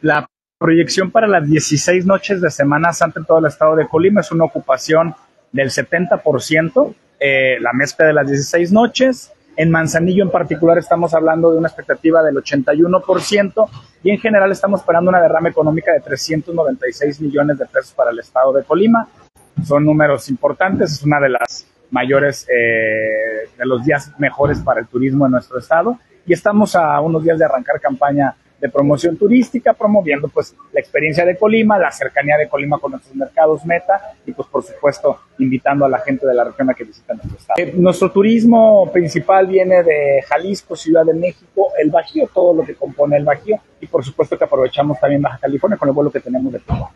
La proyección para las 16 noches de Semana Santa en todo el estado de Colima es una ocupación del 70%, eh, la mezcla de las 16 noches. En Manzanillo en particular estamos hablando de una expectativa del 81% y en general estamos esperando una derrama económica de 396 millones de pesos para el estado de Colima. Son números importantes, es una de las mayores, eh, de los días mejores para el turismo en nuestro estado y estamos a unos días de arrancar campaña de promoción turística, promoviendo pues la experiencia de Colima, la cercanía de Colima con nuestros mercados meta y pues por supuesto invitando a la gente de la región a que visiten nuestro estado. Eh, nuestro turismo principal viene de Jalisco, Ciudad de México, el Bajío, todo lo que compone el Bajío y por supuesto que aprovechamos también Baja California con el vuelo que tenemos de Tijuana.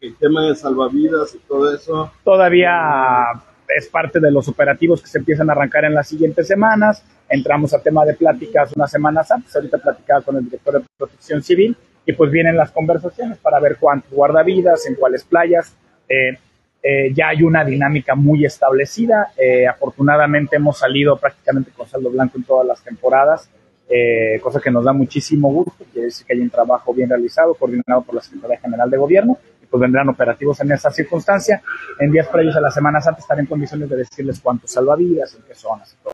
El tema de salvavidas y todo eso. Todavía es parte de los operativos que se empiezan a arrancar en las siguientes semanas. Entramos a tema de pláticas unas semanas antes, ahorita platicaba con el director de Protección Civil y pues vienen las conversaciones para ver cuántos guardavidas, en cuáles playas. Eh, eh, ya hay una dinámica muy establecida. Eh, afortunadamente hemos salido prácticamente con saldo blanco en todas las temporadas, cosa que nos da muchísimo gusto. Quiere decir que hay un trabajo bien realizado, coordinado por la Secretaría General de Gobierno pues vendrán operativos en esa circunstancia. En días previos a la Semana Santa estaré en condiciones de decirles cuántos salvavidas, en qué zonas y.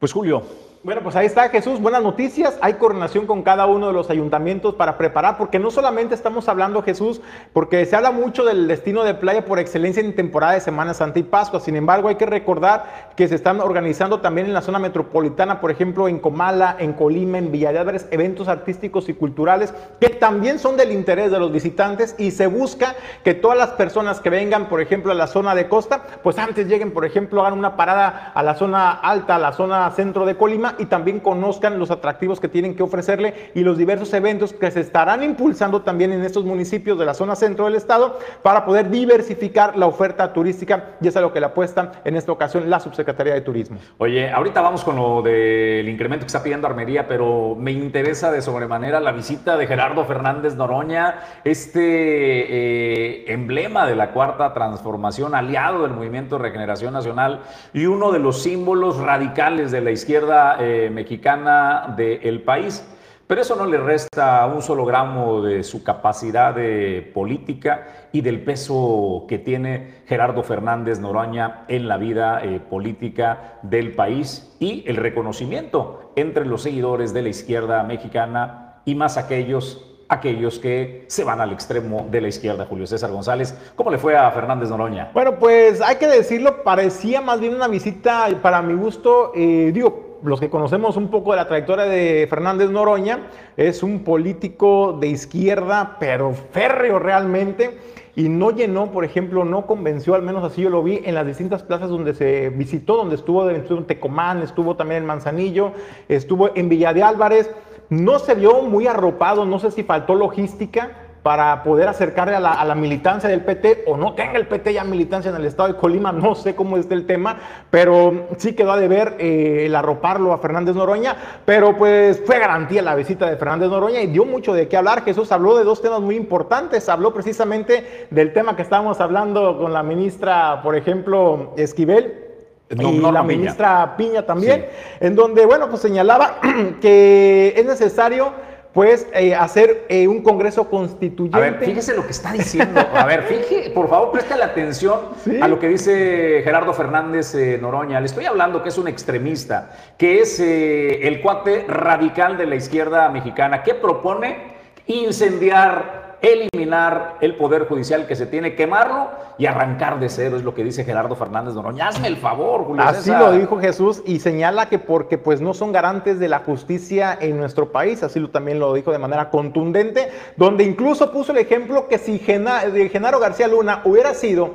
Pues Julio, bueno, pues ahí está Jesús, buenas noticias. Hay coordinación con cada uno de los ayuntamientos para preparar, porque no solamente estamos hablando Jesús, porque se habla mucho del destino de playa por excelencia en temporada de Semana Santa y Pascua. Sin embargo, hay que recordar que se están organizando también en la zona metropolitana, por ejemplo, en Comala, en Colima, en Villa eventos artísticos y culturales que también son del interés de los visitantes y se busca que todas las personas que vengan, por ejemplo, a la zona de costa, pues antes lleguen, por ejemplo, hagan una parada a la zona alta, a la zona centro de Colima y también conozcan los atractivos que tienen que ofrecerle y los diversos eventos que se estarán impulsando también en estos municipios de la zona centro del estado para poder diversificar la oferta turística y es a lo que le apuesta en esta ocasión la Subsecretaría de Turismo. Oye, ahorita vamos con lo del incremento que está pidiendo Armería, pero me interesa de sobremanera la visita de Gerardo Fernández Noroña, este eh, emblema de la cuarta transformación, aliado del Movimiento de Regeneración Nacional y uno de los símbolos radicales de la izquierda eh, mexicana del país. Pero eso no le resta un solo gramo de su capacidad de política y del peso que tiene Gerardo Fernández Noroña en la vida eh, política del país y el reconocimiento entre los seguidores de la izquierda mexicana y más aquellos aquellos que se van al extremo de la izquierda, Julio César González. ¿Cómo le fue a Fernández Noroña? Bueno, pues hay que decirlo, parecía más bien una visita, para mi gusto, eh, digo, los que conocemos un poco de la trayectoria de Fernández Noroña, es un político de izquierda, pero férreo realmente, y no llenó, por ejemplo, no convenció, al menos así yo lo vi, en las distintas plazas donde se visitó, donde estuvo, estuvo en Tecomán, estuvo también en Manzanillo, estuvo en Villa de Álvarez, no se vio muy arropado, no sé si faltó logística, para poder acercarle a la, militancia del PT o no tenga el PT ya militancia en el estado de Colima, no sé cómo está el tema, pero sí quedó a deber eh, el arroparlo a Fernández Noroña, pero pues fue garantía la visita de Fernández Noroña y dio mucho de qué hablar. Jesús habló de dos temas muy importantes, habló precisamente del tema que estábamos hablando con la ministra, por ejemplo, Esquivel, y la ministra Piña también, en donde, bueno, pues señalaba (clears throat) que es necesario pues eh, hacer eh, un congreso constituyente. A ver, fíjese lo que está diciendo. A ver, fíjese, por favor, preste la atención a lo que dice Gerardo Fernández eh, Noroña. Le estoy hablando que es un extremista, que es el cuate radical de la izquierda mexicana, que propone incendiar eliminar el poder judicial que se tiene, quemarlo y arrancar de cero, es lo que dice Gerardo Fernández Noroña. Hazme el favor, Julio Así lo dijo Jesús y señala que porque pues no son garantes de la justicia en nuestro país, así lo, también lo dijo de manera contundente, donde incluso puso el ejemplo que si Genaro García Luna hubiera sido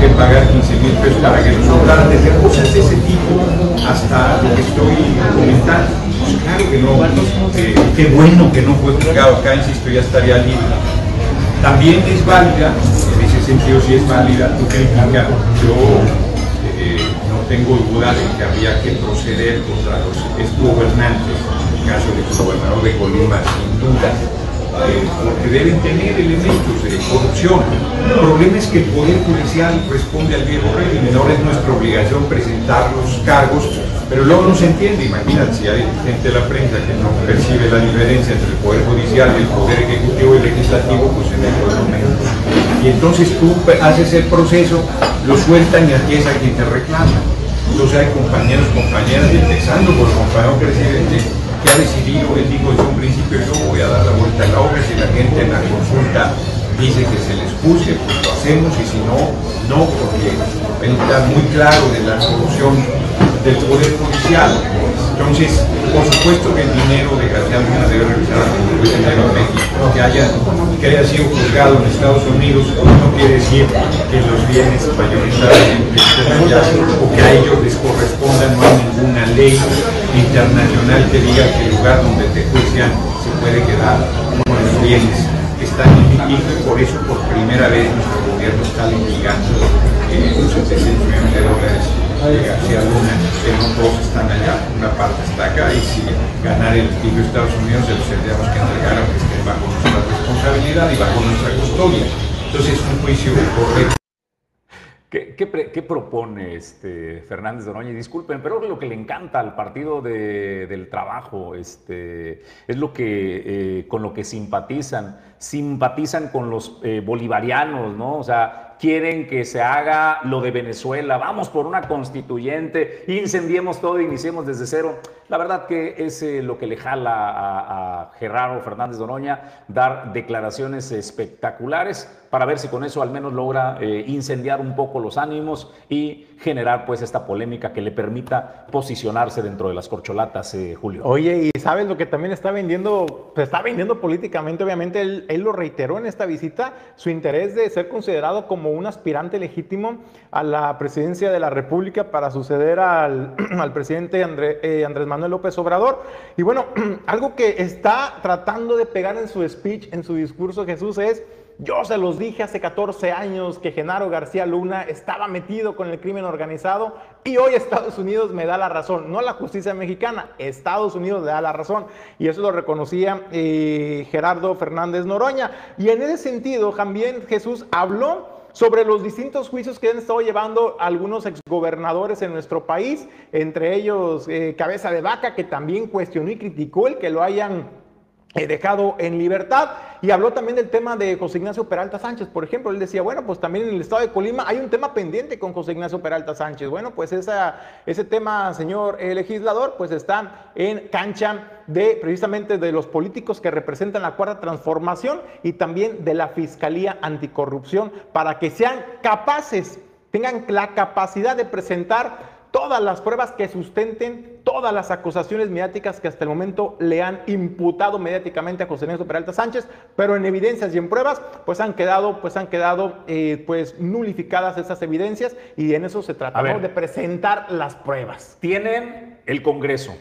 que pagar 15 mil pesos para que lo soltaran, desde cosas de ese tipo hasta lo que estoy comentando. Pues claro que no, eh, qué bueno que no fue juzgado acá, insisto, ya estaría libre. También es válida, en ese sentido sí es válida tu crítica, yo eh, no tengo duda de que había que proceder contra los exgobernantes, en el caso del gobernador de Colima, sin duda, eh, porque deben tener elementos de corrupción. El problema es que el Poder Judicial responde al viejo régimen, ahora es nuestra obligación presentar los cargos, pero luego no se entiende, imagínate si hay gente de la prensa que no percibe la diferencia entre el Poder Judicial y el Poder Ejecutivo y Legislativo, pues en el pueblo Y entonces tú haces el proceso, lo sueltan y aquí es a quien te reclama. Entonces hay compañeros, compañeras, empezando por el compañero presidente, que ha decidido, él dijo desde un principio, yo voy a dar la vuelta a la obra, si la gente en la consulta dice que se les puse, pues lo hacemos, y si no, no, porque él está muy claro de la solución del Poder Judicial. Entonces, por supuesto que el dinero de García debe revisar el dinero en México, que haya, que haya sido juzgado en Estados Unidos, no quiere decir que los bienes mayoritariamente o que a ellos les corresponda, no hay ninguna ley internacional que diga que el lugar donde te juician se puede quedar con los bienes en litigio y por eso por primera vez nuestro gobierno está litigando eh, 700 millones de dólares de García Luna, que no todos están allá, una parte está acá y si ganar el litigio de Estados Unidos se los tendríamos que entregar aunque estén bajo nuestra responsabilidad y bajo nuestra custodia. Entonces es un juicio correcto. ¿Qué, propone este Fernández de Noroña? Disculpen, pero lo que le encanta al Partido del Trabajo este, es lo que, eh, con lo que simpatizan. Simpatizan con los eh, bolivarianos, ¿no? O sea, quieren que se haga lo de Venezuela. Vamos por una constituyente, incendiemos todo, iniciemos desde cero. La verdad que es eh, lo que le jala a, a Gerardo Fernández de Noroña, dar declaraciones espectaculares para ver si con eso al menos logra eh, incendiar un poco los ánimos y generar pues esta polémica que le permita posicionarse dentro de las corcholatas, eh, Julio. Oye, y sabes lo que también está vendiendo, se está vendiendo políticamente, obviamente él, lo reiteró en esta visita, su interés de ser considerado como un aspirante legítimo a la presidencia de la República para suceder al, (clears throat) presidente eh, Andrés Manuel López Obrador. Y bueno, (clears throat) algo que está tratando de pegar en su speech, en su discurso Jesús es Yo se los dije hace 14 años que Genaro García Luna estaba metido con el crimen organizado y hoy Estados Unidos me da la razón, no la justicia mexicana, Estados Unidos le da la razón. Y eso lo reconocía eh, Gerardo Fernández Noroña. Y en ese sentido también Jesús habló sobre los distintos juicios que han estado llevando algunos exgobernadores en nuestro país, entre ellos eh, Cabeza de Vaca, que también cuestionó y criticó el que lo hayan He dejado en libertad. Y habló también del tema de José Ignacio Peralta Sánchez. Por ejemplo, él decía, bueno, pues también en el estado de Colima hay un tema pendiente con José Ignacio Peralta Sánchez. Bueno, pues ese tema, señor eh, legislador, pues está en cancha de precisamente de los políticos que representan la cuarta transformación y también de la Fiscalía Anticorrupción para que sean capaces, tengan la capacidad de presentar todas las pruebas que sustenten todas las acusaciones mediáticas que hasta el momento le han imputado mediáticamente a José Nelson Peralta Sánchez, pero en evidencias y en pruebas, pues han quedado, pues han quedado, eh, pues nulificadas esas evidencias y en eso se trata de presentar las pruebas. Tienen el Congreso,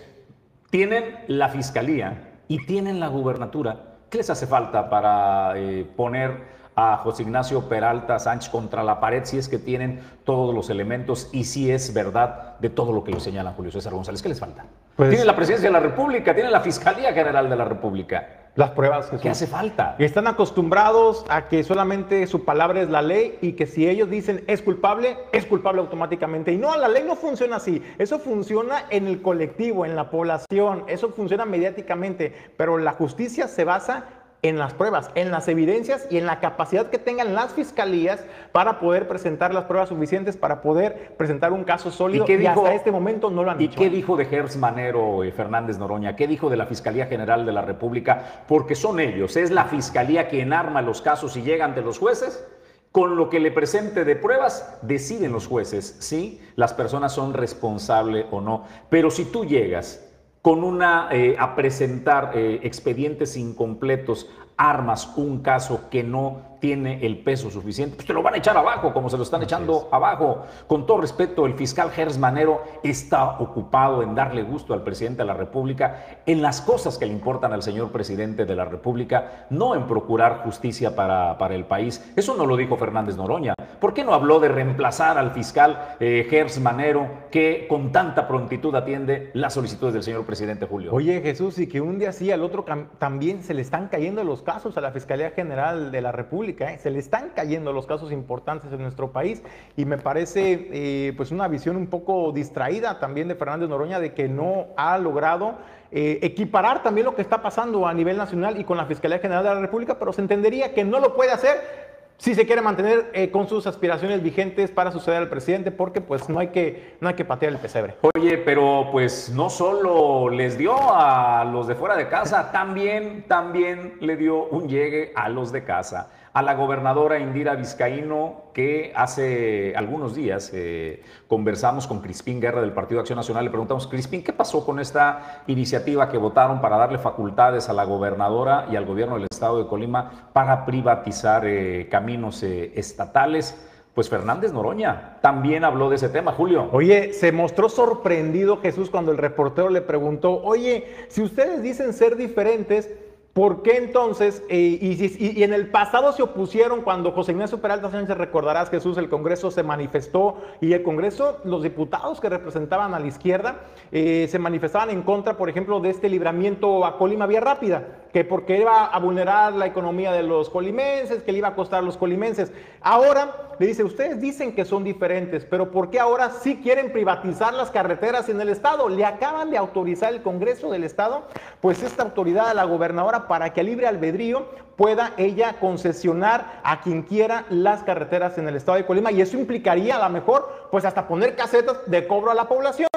tienen la Fiscalía y tienen la gubernatura. ¿Qué les hace falta para eh, poner a José Ignacio Peralta Sánchez contra la pared si es que tienen todos los elementos y si es verdad de todo lo que lo señala Julio César González. ¿Qué les falta? Pues, tienen la presidencia de la República, tienen la Fiscalía General de la República. Las pruebas. ¿Qué hace falta? Están acostumbrados a que solamente su palabra es la ley y que si ellos dicen es culpable, es culpable automáticamente. Y no, la ley no funciona así. Eso funciona en el colectivo, en la población. Eso funciona mediáticamente. Pero la justicia se basa en las pruebas, en las evidencias y en la capacidad que tengan las fiscalías para poder presentar las pruebas suficientes para poder presentar un caso sólido. ¿Y, hasta este momento no lo han dicho. ¿Y qué dijo de Gers Manero y Fernández Noroña? ¿Qué dijo de la Fiscalía General de la República? Porque son ellos, es la Fiscalía quien arma los casos y llega ante los jueces. Con lo que le presente de pruebas, deciden los jueces si las personas son responsables o no. Pero si tú llegas con una, eh, a presentar eh, expedientes incompletos, armas un caso que no tiene el peso suficiente, pues te lo van a echar abajo, como se lo están echando abajo. Con todo respeto, el fiscal Gers Manero está ocupado en darle gusto al presidente de la República en las cosas que le importan al señor presidente de la República, no en procurar justicia para, para el país. Eso no lo dijo Fernández Noroña. ¿Por qué no habló de reemplazar al fiscal eh, Gers Manero que con tanta prontitud atiende las solicitudes del señor presidente Julio? Oye Jesús, y que un día sí al otro también se le están cayendo los casos a la Fiscalía General de la República ¿eh? Se le están cayendo los casos importantes en nuestro país y me parece eh, pues una visión un poco distraída también de Fernández Noroña de que no ha logrado eh, equiparar también lo que está pasando a nivel nacional y con la Fiscalía General de la República, pero se entendería que no lo puede hacer si se quiere mantener con sus aspiraciones vigentes para suceder al presidente, porque pues no hay que, no hay que patear el pesebre. Oye, pero pues no solo les dio a los de fuera de casa, también, también le dio un llegue a los de casa a la gobernadora Indira Vizcaíno, que hace algunos días eh, conversamos con Crispín Guerra del Partido Acción Nacional. Le preguntamos, Crispín, ¿qué pasó con esta iniciativa que votaron para darle facultades a la gobernadora y al gobierno del estado de Colima para privatizar eh, caminos eh, estatales? Pues Fernández Noroña también habló de ese tema, Julio. Oye, se mostró sorprendido Jesús cuando el reportero le preguntó, oye, si ustedes dicen ser diferentes, ¿Por qué entonces, eh, y, en el pasado se opusieron cuando José Ignacio Peralta Sánchez, recordarás Jesús, el Congreso se manifestó y el Congreso, los diputados que representaban a la izquierda, eh, se manifestaban en contra, por ejemplo, de este libramiento a Colima Vía Rápida, que porque iba a vulnerar la economía de los colimenses, que le iba a costar a los colimenses. Ahora le dice, ustedes dicen que son diferentes, pero ¿por qué ahora sí quieren privatizar las carreteras en el Estado? Le acaban de autorizar el Congreso del Estado, pues esta autoridad a la gobernadora para que a libre albedrío pueda ella concesionar a quien quiera las carreteras en el estado de Colima y eso implicaría a lo mejor pues hasta poner casetas de cobro a la población.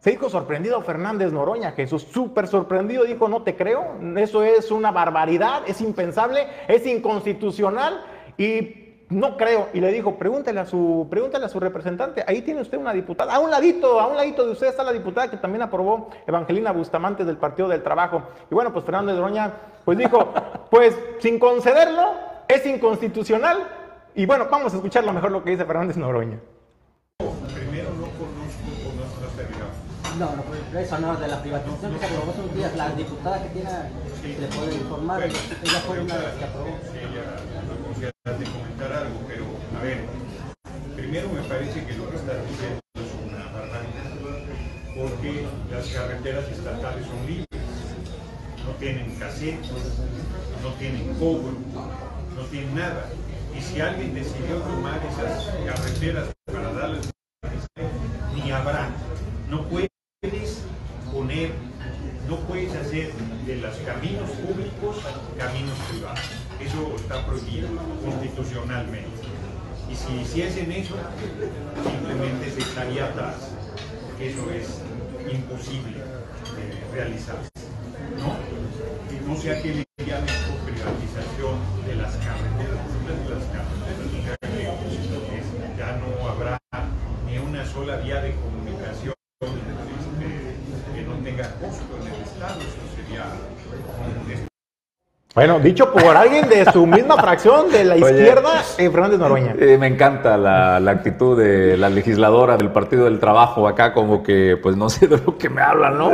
Se dijo sorprendido Fernández Noroña, Jesús, súper sorprendido, dijo, no te creo, eso es una barbaridad, es impensable, es inconstitucional y no creo. Y le dijo, pregúntale a su, pregúntale a su representante. Ahí tiene usted una diputada. A un ladito, a un ladito de usted está la diputada que también aprobó Evangelina Bustamante del Partido del Trabajo. Y bueno, pues Fernando de Doroña, pues dijo, (laughs) pues sin concederlo, es inconstitucional. Y bueno, vamos a escuchar lo mejor lo que dice Fernández Noroña. Primero no conozco, No, no, eso no, de la privatización que se aprobó hace unos días, la diputada que tiene le puede informar, ella fue una de las que aprobó. Ella de comentar algo, pero a ver, primero me parece que lo que está diciendo es una barbaridad, porque las carreteras estatales son libres, no tienen cassette, no tienen cobro, no tienen nada. Y si alguien decidió tomar esas carreteras para darles ni habrá. No puedes de los caminos públicos caminos privados. Eso está prohibido constitucionalmente. Y si hiciesen eso, simplemente se estaría atrás, eso es imposible de realizarse. ¿no? no sea que le llamen por privatización de las carreteras, bueno, dicho por alguien de su misma fracción de la izquierda, eh, Fernández Noroña. Eh, me encanta la, la, actitud de la legisladora del Partido del Trabajo acá, como que, pues no (laughs) sé de lo que me hablan, ¿no?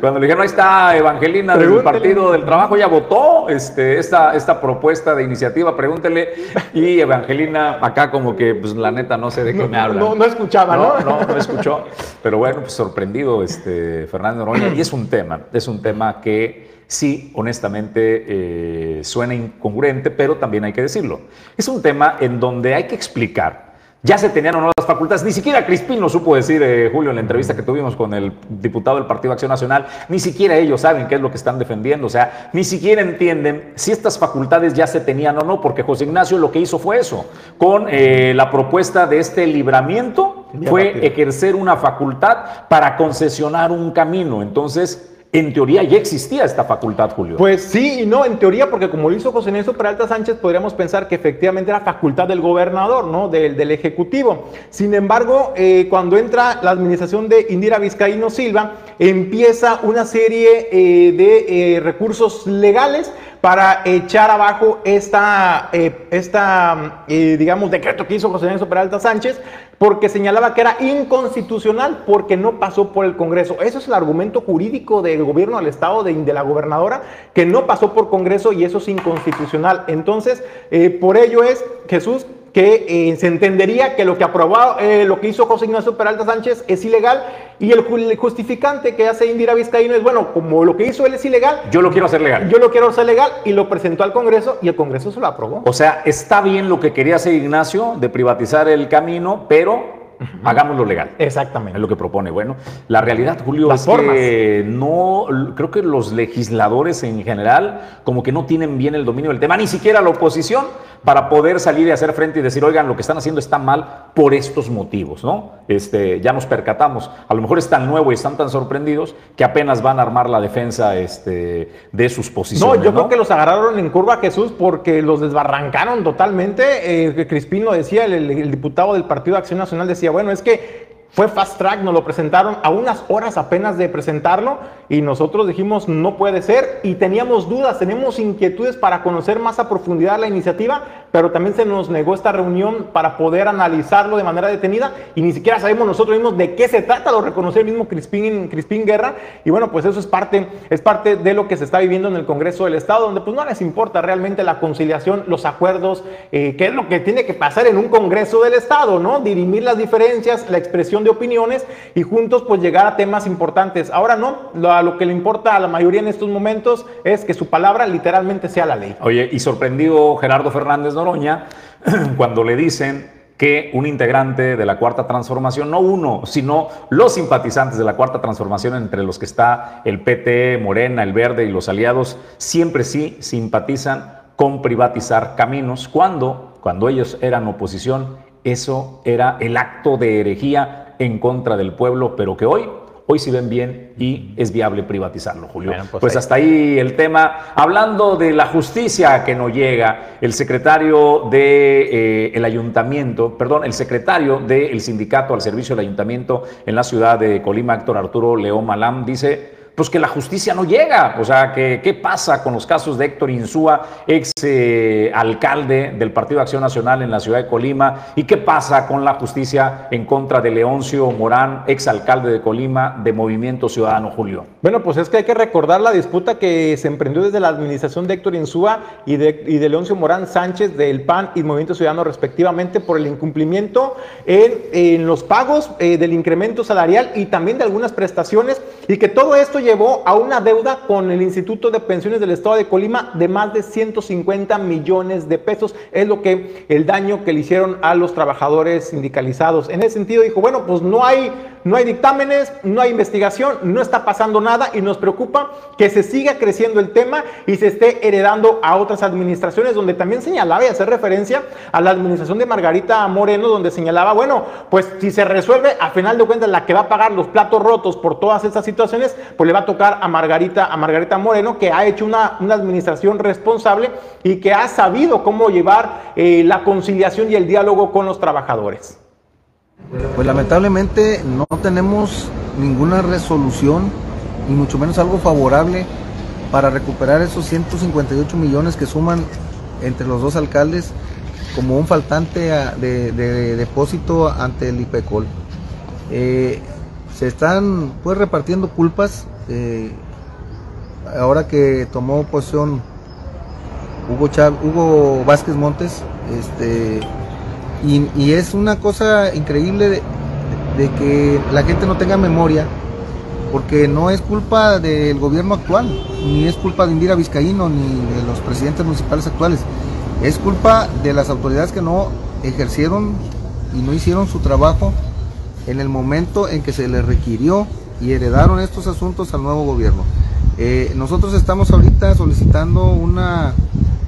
Cuando le dijeron, ahí está Evangelina del Partido del Trabajo, ya votó este, esta, esta propuesta de iniciativa, pregúntele. Y Evangelina acá como que, pues la neta, no sé de qué me hablan. No, no escuchaba, ¿no? No, no, no escuchó. Pero bueno, pues sorprendido este, Fernández Noroña. Y es un tema, es un tema que sí, honestamente, eh, suena incongruente, pero también hay que decirlo. Es un tema en donde hay que explicar. Ya se tenían o no las facultades, ni siquiera Crispín lo supo decir, eh, Julio, en la entrevista que tuvimos con el diputado del Partido Acción Nacional, ni siquiera ellos saben qué es lo que están defendiendo, o sea, ni siquiera entienden si estas facultades ya se tenían o no, porque José Ignacio lo que hizo fue eso, con eh, la propuesta de este libramiento, fue ejercer una facultad para concesionar un camino, entonces en teoría ya existía esta facultad, Julio. Pues sí y no, en teoría, porque como lo hizo José Nelson Peralta Sánchez, podríamos pensar que efectivamente era facultad del gobernador, ¿no? Del, del Ejecutivo. Sin embargo, eh, cuando entra la administración de Indira Vizcaíno Silva, empieza una serie eh, de eh, recursos legales para echar abajo esta, esta digamos, decreto que hizo José Nelson Peralta Sánchez, porque señalaba que era inconstitucional porque no pasó por el Congreso. Eso es el argumento jurídico del gobierno del Estado, de, de la gobernadora, que no pasó por Congreso y eso es inconstitucional. Entonces, eh, por ello es, Jesús, que eh, se entendería que lo que aprobó, eh, lo que hizo José Ignacio Peralta Sánchez es ilegal y el justificante que hace Indira Vizcaíno es, bueno, como lo que hizo él es ilegal. Yo lo quiero hacer legal. Yo lo quiero hacer legal y lo presentó al Congreso y el Congreso se lo aprobó. O sea, está bien lo que quería hacer Ignacio de privatizar el camino, pero Hagámoslo legal. Exactamente. Es lo que propone. Bueno, la realidad, Julio, es que no, creo que los legisladores en general como que no tienen bien el dominio del tema, ni siquiera la oposición, para poder salir y hacer frente y decir, oigan, lo que están haciendo está mal por estos motivos, ¿no? Este, ya nos percatamos. A lo mejor es tan nuevo y están tan sorprendidos que apenas van a armar la defensa este, de sus posiciones. No, yo creo que los agarraron en curva, Jesús, porque los desbarrancaron totalmente. Eh, Crispín lo decía, el, el diputado del Partido de Acción Nacional decía, bueno, es que fue fast track, nos lo presentaron a unas horas apenas de presentarlo y nosotros dijimos no puede ser y teníamos dudas, tenemos inquietudes para conocer más a profundidad la iniciativa, pero también se nos negó esta reunión para poder analizarlo de manera detenida y ni siquiera sabemos nosotros mismos de qué se trata, lo reconoció el mismo Crispín, Crispín Guerra y bueno, pues eso es parte, es parte de lo que se está viviendo en el Congreso del Estado, donde pues no les importa realmente la conciliación, los acuerdos, eh, qué es lo que tiene que pasar en un Congreso del Estado, ¿no? Dirimir las diferencias, la expresión de opiniones y juntos pues llegar a temas importantes. Ahora no, lo, lo que le importa a la mayoría en estos momentos es que su palabra literalmente sea la ley. Oye, y sorprendido Gerardo Fernández Noroña (clears throat) cuando le dicen que un integrante de la Cuarta Transformación, no uno, sino los simpatizantes de la Cuarta Transformación, entre los que está el PT, Morena, el Verde y los aliados, siempre sí simpatizan con privatizar caminos, cuando, cuando ellos eran oposición, eso era el acto de herejía en contra del pueblo, pero que hoy hoy sí ven bien y es viable privatizarlo, Julio. pues, pues hasta ahí el tema. Hablando de la justicia que no llega, el secretario del de, eh, ayuntamiento, perdón, el secretario del sindicato al servicio del ayuntamiento en la ciudad de Colima, Héctor Arturo León Malam, dice, pues que la justicia no llega. O sea, que, ¿qué pasa con los casos de Héctor Insúa, ex eh, alcalde del Partido de Acción Nacional en la ciudad de Colima? ¿Y qué pasa con la justicia en contra de Leoncio Morán, ex alcalde de Colima de Movimiento Ciudadano Julio? Bueno, pues es que hay que recordar la disputa que se emprendió desde la administración de Héctor Insúa y de, y de Leoncio Morán Sánchez del PAN y Movimiento Ciudadano respectivamente por el incumplimiento en, los pagos eh, del incremento salarial y también de algunas prestaciones y que todo esto llevó a una deuda con el Instituto de Pensiones del Estado de Colima de más de 150 millones de pesos. Es lo que el daño que le hicieron a los trabajadores sindicalizados. En ese sentido dijo, bueno, pues no hay, no hay dictámenes, no hay investigación, no está pasando nada y nos preocupa que se siga creciendo el tema y se esté heredando a otras administraciones donde también señalaba y hacer referencia a la administración de Margarita Moreno donde señalaba, bueno, pues si se resuelve, a final de cuentas la que va a pagar los platos rotos por todas estas situaciones, pues le va a tocar a Margarita, a Margarita Moreno, que ha hecho una, administración responsable y que ha sabido cómo llevar eh, la conciliación y el diálogo con los trabajadores. Pues lamentablemente no tenemos ninguna resolución, ni mucho menos algo favorable para recuperar esos 158 millones que suman entre los dos alcaldes como un faltante de, depósito ante el IPECOL. Eh, se están pues repartiendo culpas. Eh, ahora que tomó posición Hugo, Hugo Vázquez Montes, este, y, es una cosa increíble de, que la gente no tenga memoria, porque no es culpa del gobierno actual, ni es culpa de Indira Vizcaíno, ni de los presidentes municipales actuales, es culpa de las autoridades que no ejercieron y no hicieron su trabajo en el momento en que se les requirió y heredaron estos asuntos al nuevo gobierno. Eh, nosotros estamos ahorita solicitando una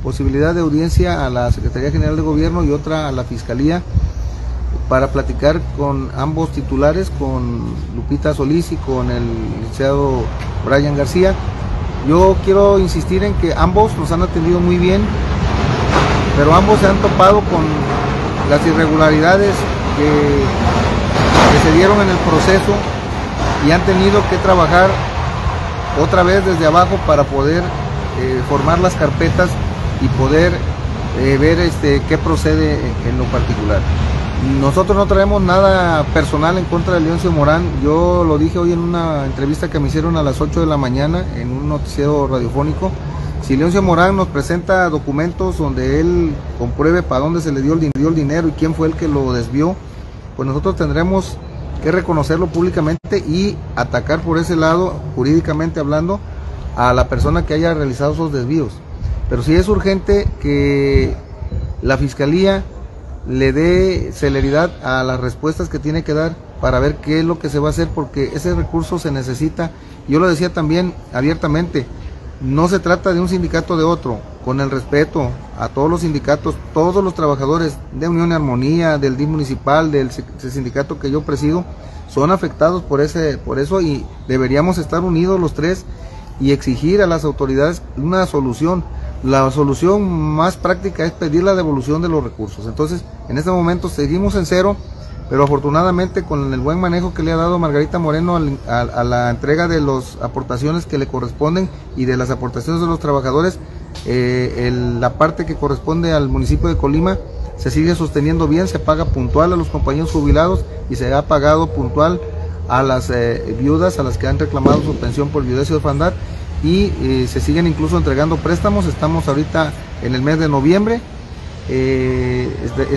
posibilidad de audiencia a la Secretaría General de Gobierno y otra a la Fiscalía para platicar con ambos titulares, con Lupita Solís y con el licenciado Brian García. Yo quiero insistir en que ambos nos han atendido muy bien, pero ambos se han topado con las irregularidades que se dieron en el proceso y han tenido que trabajar otra vez desde abajo para poder eh, formar las carpetas y poder eh, ver este, qué procede en, lo particular. Nosotros no traemos nada personal en contra de Leoncio Morán. Yo lo dije hoy en una entrevista que me hicieron a las 8 de la mañana en un noticiero radiofónico. Si Leoncio Morán nos presenta documentos donde él compruebe para dónde se le dio el, dio el dinero y quién fue el que lo desvió, pues nosotros tendremos que reconocerlo públicamente y atacar por ese lado, jurídicamente hablando, a la persona que haya realizado esos desvíos. Pero sí es urgente que la Fiscalía le dé celeridad a las respuestas que tiene que dar para ver qué es lo que se va a hacer, porque ese recurso se necesita. Yo lo decía también abiertamente, no se trata de un sindicato de otro, con el respeto a todos los sindicatos, todos los trabajadores de Unión y Armonía, del DIF municipal, del sindicato que yo presido, son afectados por ese, por eso y deberíamos estar unidos los tres y exigir a las autoridades una solución. La solución más práctica es pedir la devolución de los recursos. Entonces, en este momento seguimos en cero pero afortunadamente con el buen manejo que le ha dado Margarita Moreno a, la entrega de las aportaciones que le corresponden y de las aportaciones de los trabajadores, eh, la parte que corresponde al municipio de Colima se sigue sosteniendo bien, se paga puntual a los compañeros jubilados y se ha pagado puntual a las eh, viudas a las que han reclamado su pensión por viudez y orfandad y eh, se siguen incluso entregando préstamos, estamos ahorita en el mes de noviembre,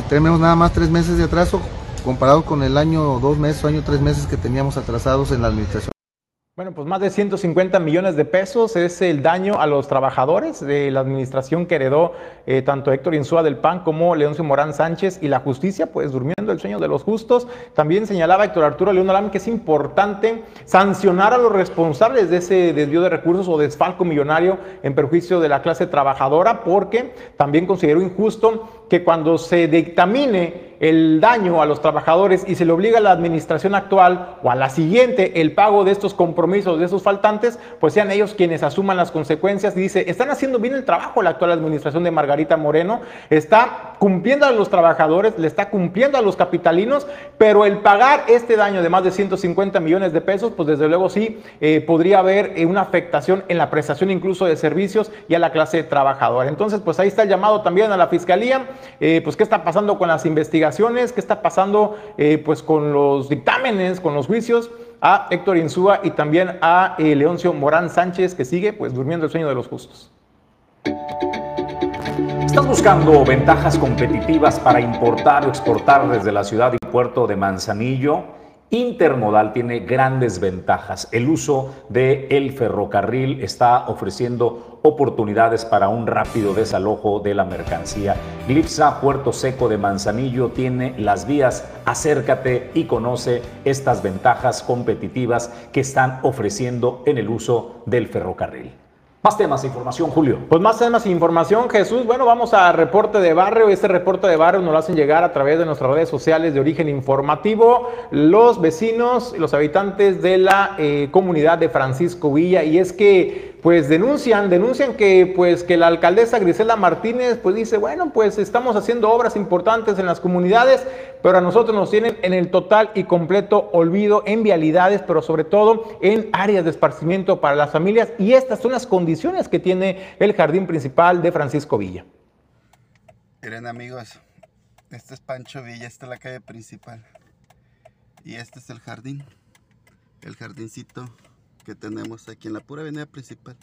tenemos nada más tres meses de atraso comparado con el año dos meses, año tres meses que teníamos atrasados en la administración. Bueno, pues más de 150 millones de pesos es el daño a los trabajadores de la administración que heredó eh, tanto Héctor Insúa del PAN como Leoncio Morán Sánchez y la justicia, pues durmiendo el sueño de los justos. También señalaba Héctor Arturo León Alam que es importante sancionar a los responsables de ese desvío de recursos o desfalco millonario en perjuicio de la clase trabajadora, porque también considero injusto que cuando se dictamine el daño a los trabajadores y se le obliga a la administración actual o a la siguiente el pago de estos compromisos, de esos faltantes, pues sean ellos quienes asuman las consecuencias. Y dice, están haciendo bien el trabajo la actual administración de Margarita Moreno, está cumpliendo a los trabajadores, le está cumpliendo a los capitalinos, pero el pagar este daño de más de 150 millones de pesos, pues desde luego sí eh, podría haber eh, una afectación en la prestación incluso de servicios y a la clase trabajadora. Entonces, pues ahí está el llamado también a la Fiscalía, eh, pues qué está pasando con las investigaciones, qué está pasando pues con los dictámenes, con los juicios a Héctor Insúa y también a Leoncio Morán Sánchez, que sigue pues durmiendo el sueño de los justos. ¿Estás buscando ventajas competitivas para importar o exportar desde la ciudad y puerto de Manzanillo? Intermodal tiene grandes ventajas. El uso del el ferrocarril está ofreciendo oportunidades para un rápido desalojo de la mercancía. Glipsa Puerto Seco de Manzanillo tiene las vías. Acércate y conoce estas ventajas competitivas que están ofreciendo en el uso del ferrocarril. Más temas de información, Julio. Pues más temas de información, Jesús. Bueno, vamos a reporte de barrio. Este reporte de barrio nos lo hacen llegar a través de nuestras redes sociales de origen informativo. Los vecinos los habitantes de la eh, comunidad de Francisco Villa. Y es que pues denuncian, denuncian que pues que la alcaldesa Grisela Martínez pues dice, bueno, pues estamos haciendo obras importantes en las comunidades, pero a nosotros nos tienen en el total y completo olvido en vialidades, pero sobre todo en áreas de esparcimiento para las familias y estas son las condiciones que tiene el jardín principal de Francisco Villa. Miren amigos, este es Pancho Villa, esta es la calle principal y este es el jardín, el jardincito que tenemos aquí en la pura avenida principal.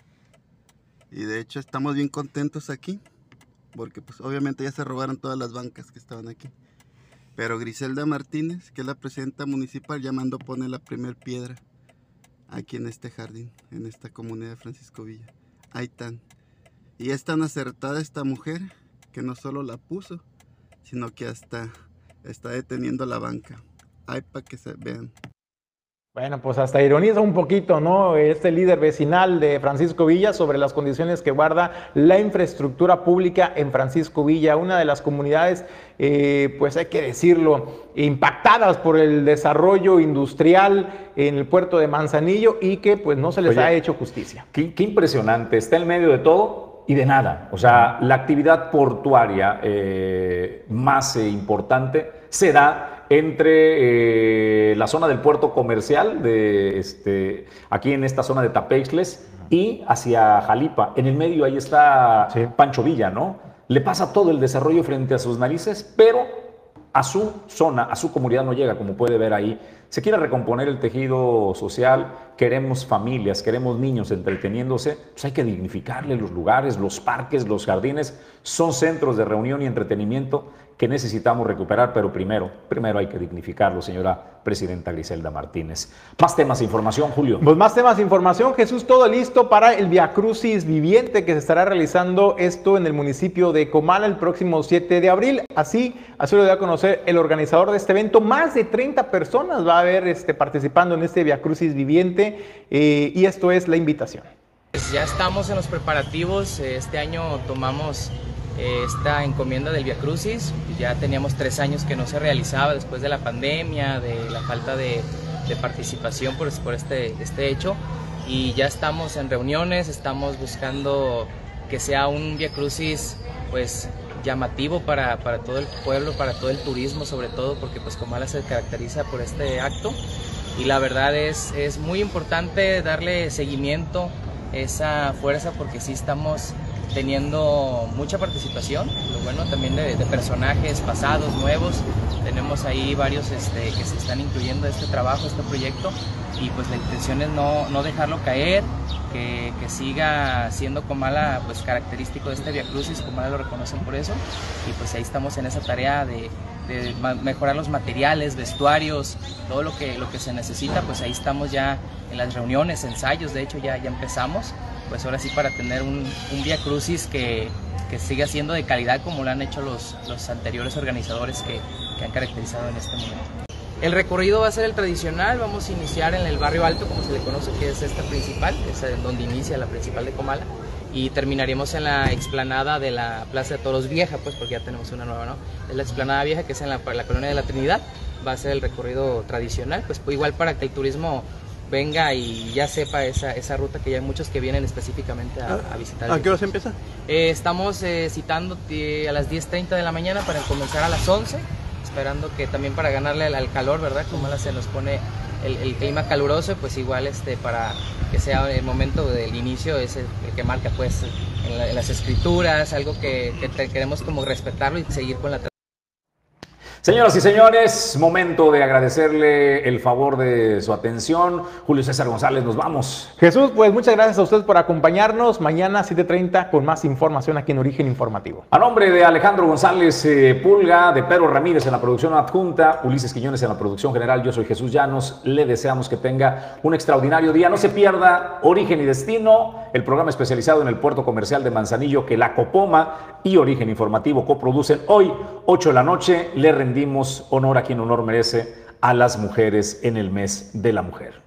Y de hecho estamos bien contentos aquí, porque pues obviamente ya se robaron todas las bancas que estaban aquí. Pero Griselda Martínez, que es la presidenta municipal, ya mandó poner la primer piedra aquí en este jardín, en esta comunidad de Francisco Villa. Ahí están. Y es tan acertada esta mujer que no solo la puso, sino que hasta está deteniendo la banca. Ahí para que se vean. Bueno, pues hasta ironiza un poquito, ¿no? Este líder vecinal de Francisco Villa sobre las condiciones que guarda la infraestructura pública en Francisco Villa, una de las comunidades, eh, pues hay que decirlo, impactadas por el desarrollo industrial en el puerto de Manzanillo y que pues no se les ha hecho justicia. Qué, impresionante, está en medio de todo y de nada. O sea, la actividad portuaria eh, más eh, importante se da entre eh, la zona del puerto comercial, de, este, aquí en esta zona de Tapexles, y hacia Jalipa. En el medio ahí está Pancho Villa, ¿no? Le pasa todo el desarrollo frente a sus narices, pero a su zona, a su comunidad no llega, como puede ver ahí. Se quiere recomponer el tejido social, queremos familias, queremos niños entreteniéndose, pues hay que dignificarle los lugares, los parques, los jardines, son centros de reunión y entretenimiento que necesitamos recuperar, pero primero, primero hay que dignificarlo, señora presidenta Griselda Martínez. Más temas de información, Julio. Pues más temas de información, Jesús, todo listo para el Via Crucis viviente que se estará realizando esto en el municipio de Comala el próximo 7 de abril. Así, así lo dio a conocer el organizador de este evento. Más de 30 personas va a haber este, participando en este Via Crucis viviente eh, y esto es la invitación. Pues ya estamos en los preparativos, este año tomamos esta encomienda del Via Crucis. Ya teníamos tres años que no se realizaba después de la pandemia, de la falta de, participación por, por este, este hecho. Y ya estamos en reuniones, estamos buscando que sea un Via Crucis pues llamativo para, para, todo el pueblo, para todo el turismo sobre todo, porque pues Comala se caracteriza por este acto y la verdad es, es muy importante darle seguimiento, esa fuerza, porque sí estamos teniendo mucha participación, lo bueno también de, personajes pasados, nuevos. Tenemos ahí varios este, que se están incluyendo este trabajo, este proyecto, y pues la intención es no, no dejarlo caer, que, siga siendo Comala pues característico de este Via Crucis, Comala lo reconocen por eso, y pues ahí estamos en esa tarea de, mejorar los materiales, vestuarios, todo lo que, lo que se necesita, pues ahí estamos ya en las reuniones, ensayos, de hecho ya, ya empezamos pues ahora sí para tener un, un Via Crucis que, que, siga siendo de calidad como lo han hecho los, los anteriores organizadores que, que, han caracterizado en este momento. El recorrido va a ser el tradicional, vamos a iniciar en el barrio alto, como se le conoce, que es esta principal, es donde inicia la principal de Comala, y terminaríamos en la explanada de la Plaza de Toros Vieja, pues porque ya tenemos una nueva, ¿no? Es la explanada vieja que es en la, la colonia de la Trinidad, va a ser el recorrido tradicional, pues, pues igual para que el turismo venga y ya sepa esa, esa ruta que ya hay muchos que vienen específicamente a, a visitar. ¿A qué hora se empieza? Eh, estamos eh, citando a las 10.30 de la mañana para comenzar a las 11, esperando que también para ganarle al, al calor, ¿verdad? Como ahora se nos pone el, clima caluroso, pues igual este, para que sea el momento del inicio es el, que marca pues en, la, las escrituras, algo que, queremos como respetarlo y seguir con la Señoras y señores, momento de agradecerle el favor de su atención. Julio César González, nos vamos. Jesús, pues muchas gracias a ustedes por acompañarnos. Mañana 7.30 con más información aquí en Origen Informativo. A nombre de Alejandro González eh, Pulga, de Pedro Ramírez en la producción adjunta, Ulises Quiñones en la producción general, yo soy Jesús Llanos. Le deseamos que tenga un extraordinario día. No se pierda Origen y Destino, el programa especializado en el puerto comercial de Manzanillo que la Copoma y Origen Informativo coproducen hoy, 8 de la noche. Le rendimos honor a quien honor merece a las mujeres en el mes de la mujer.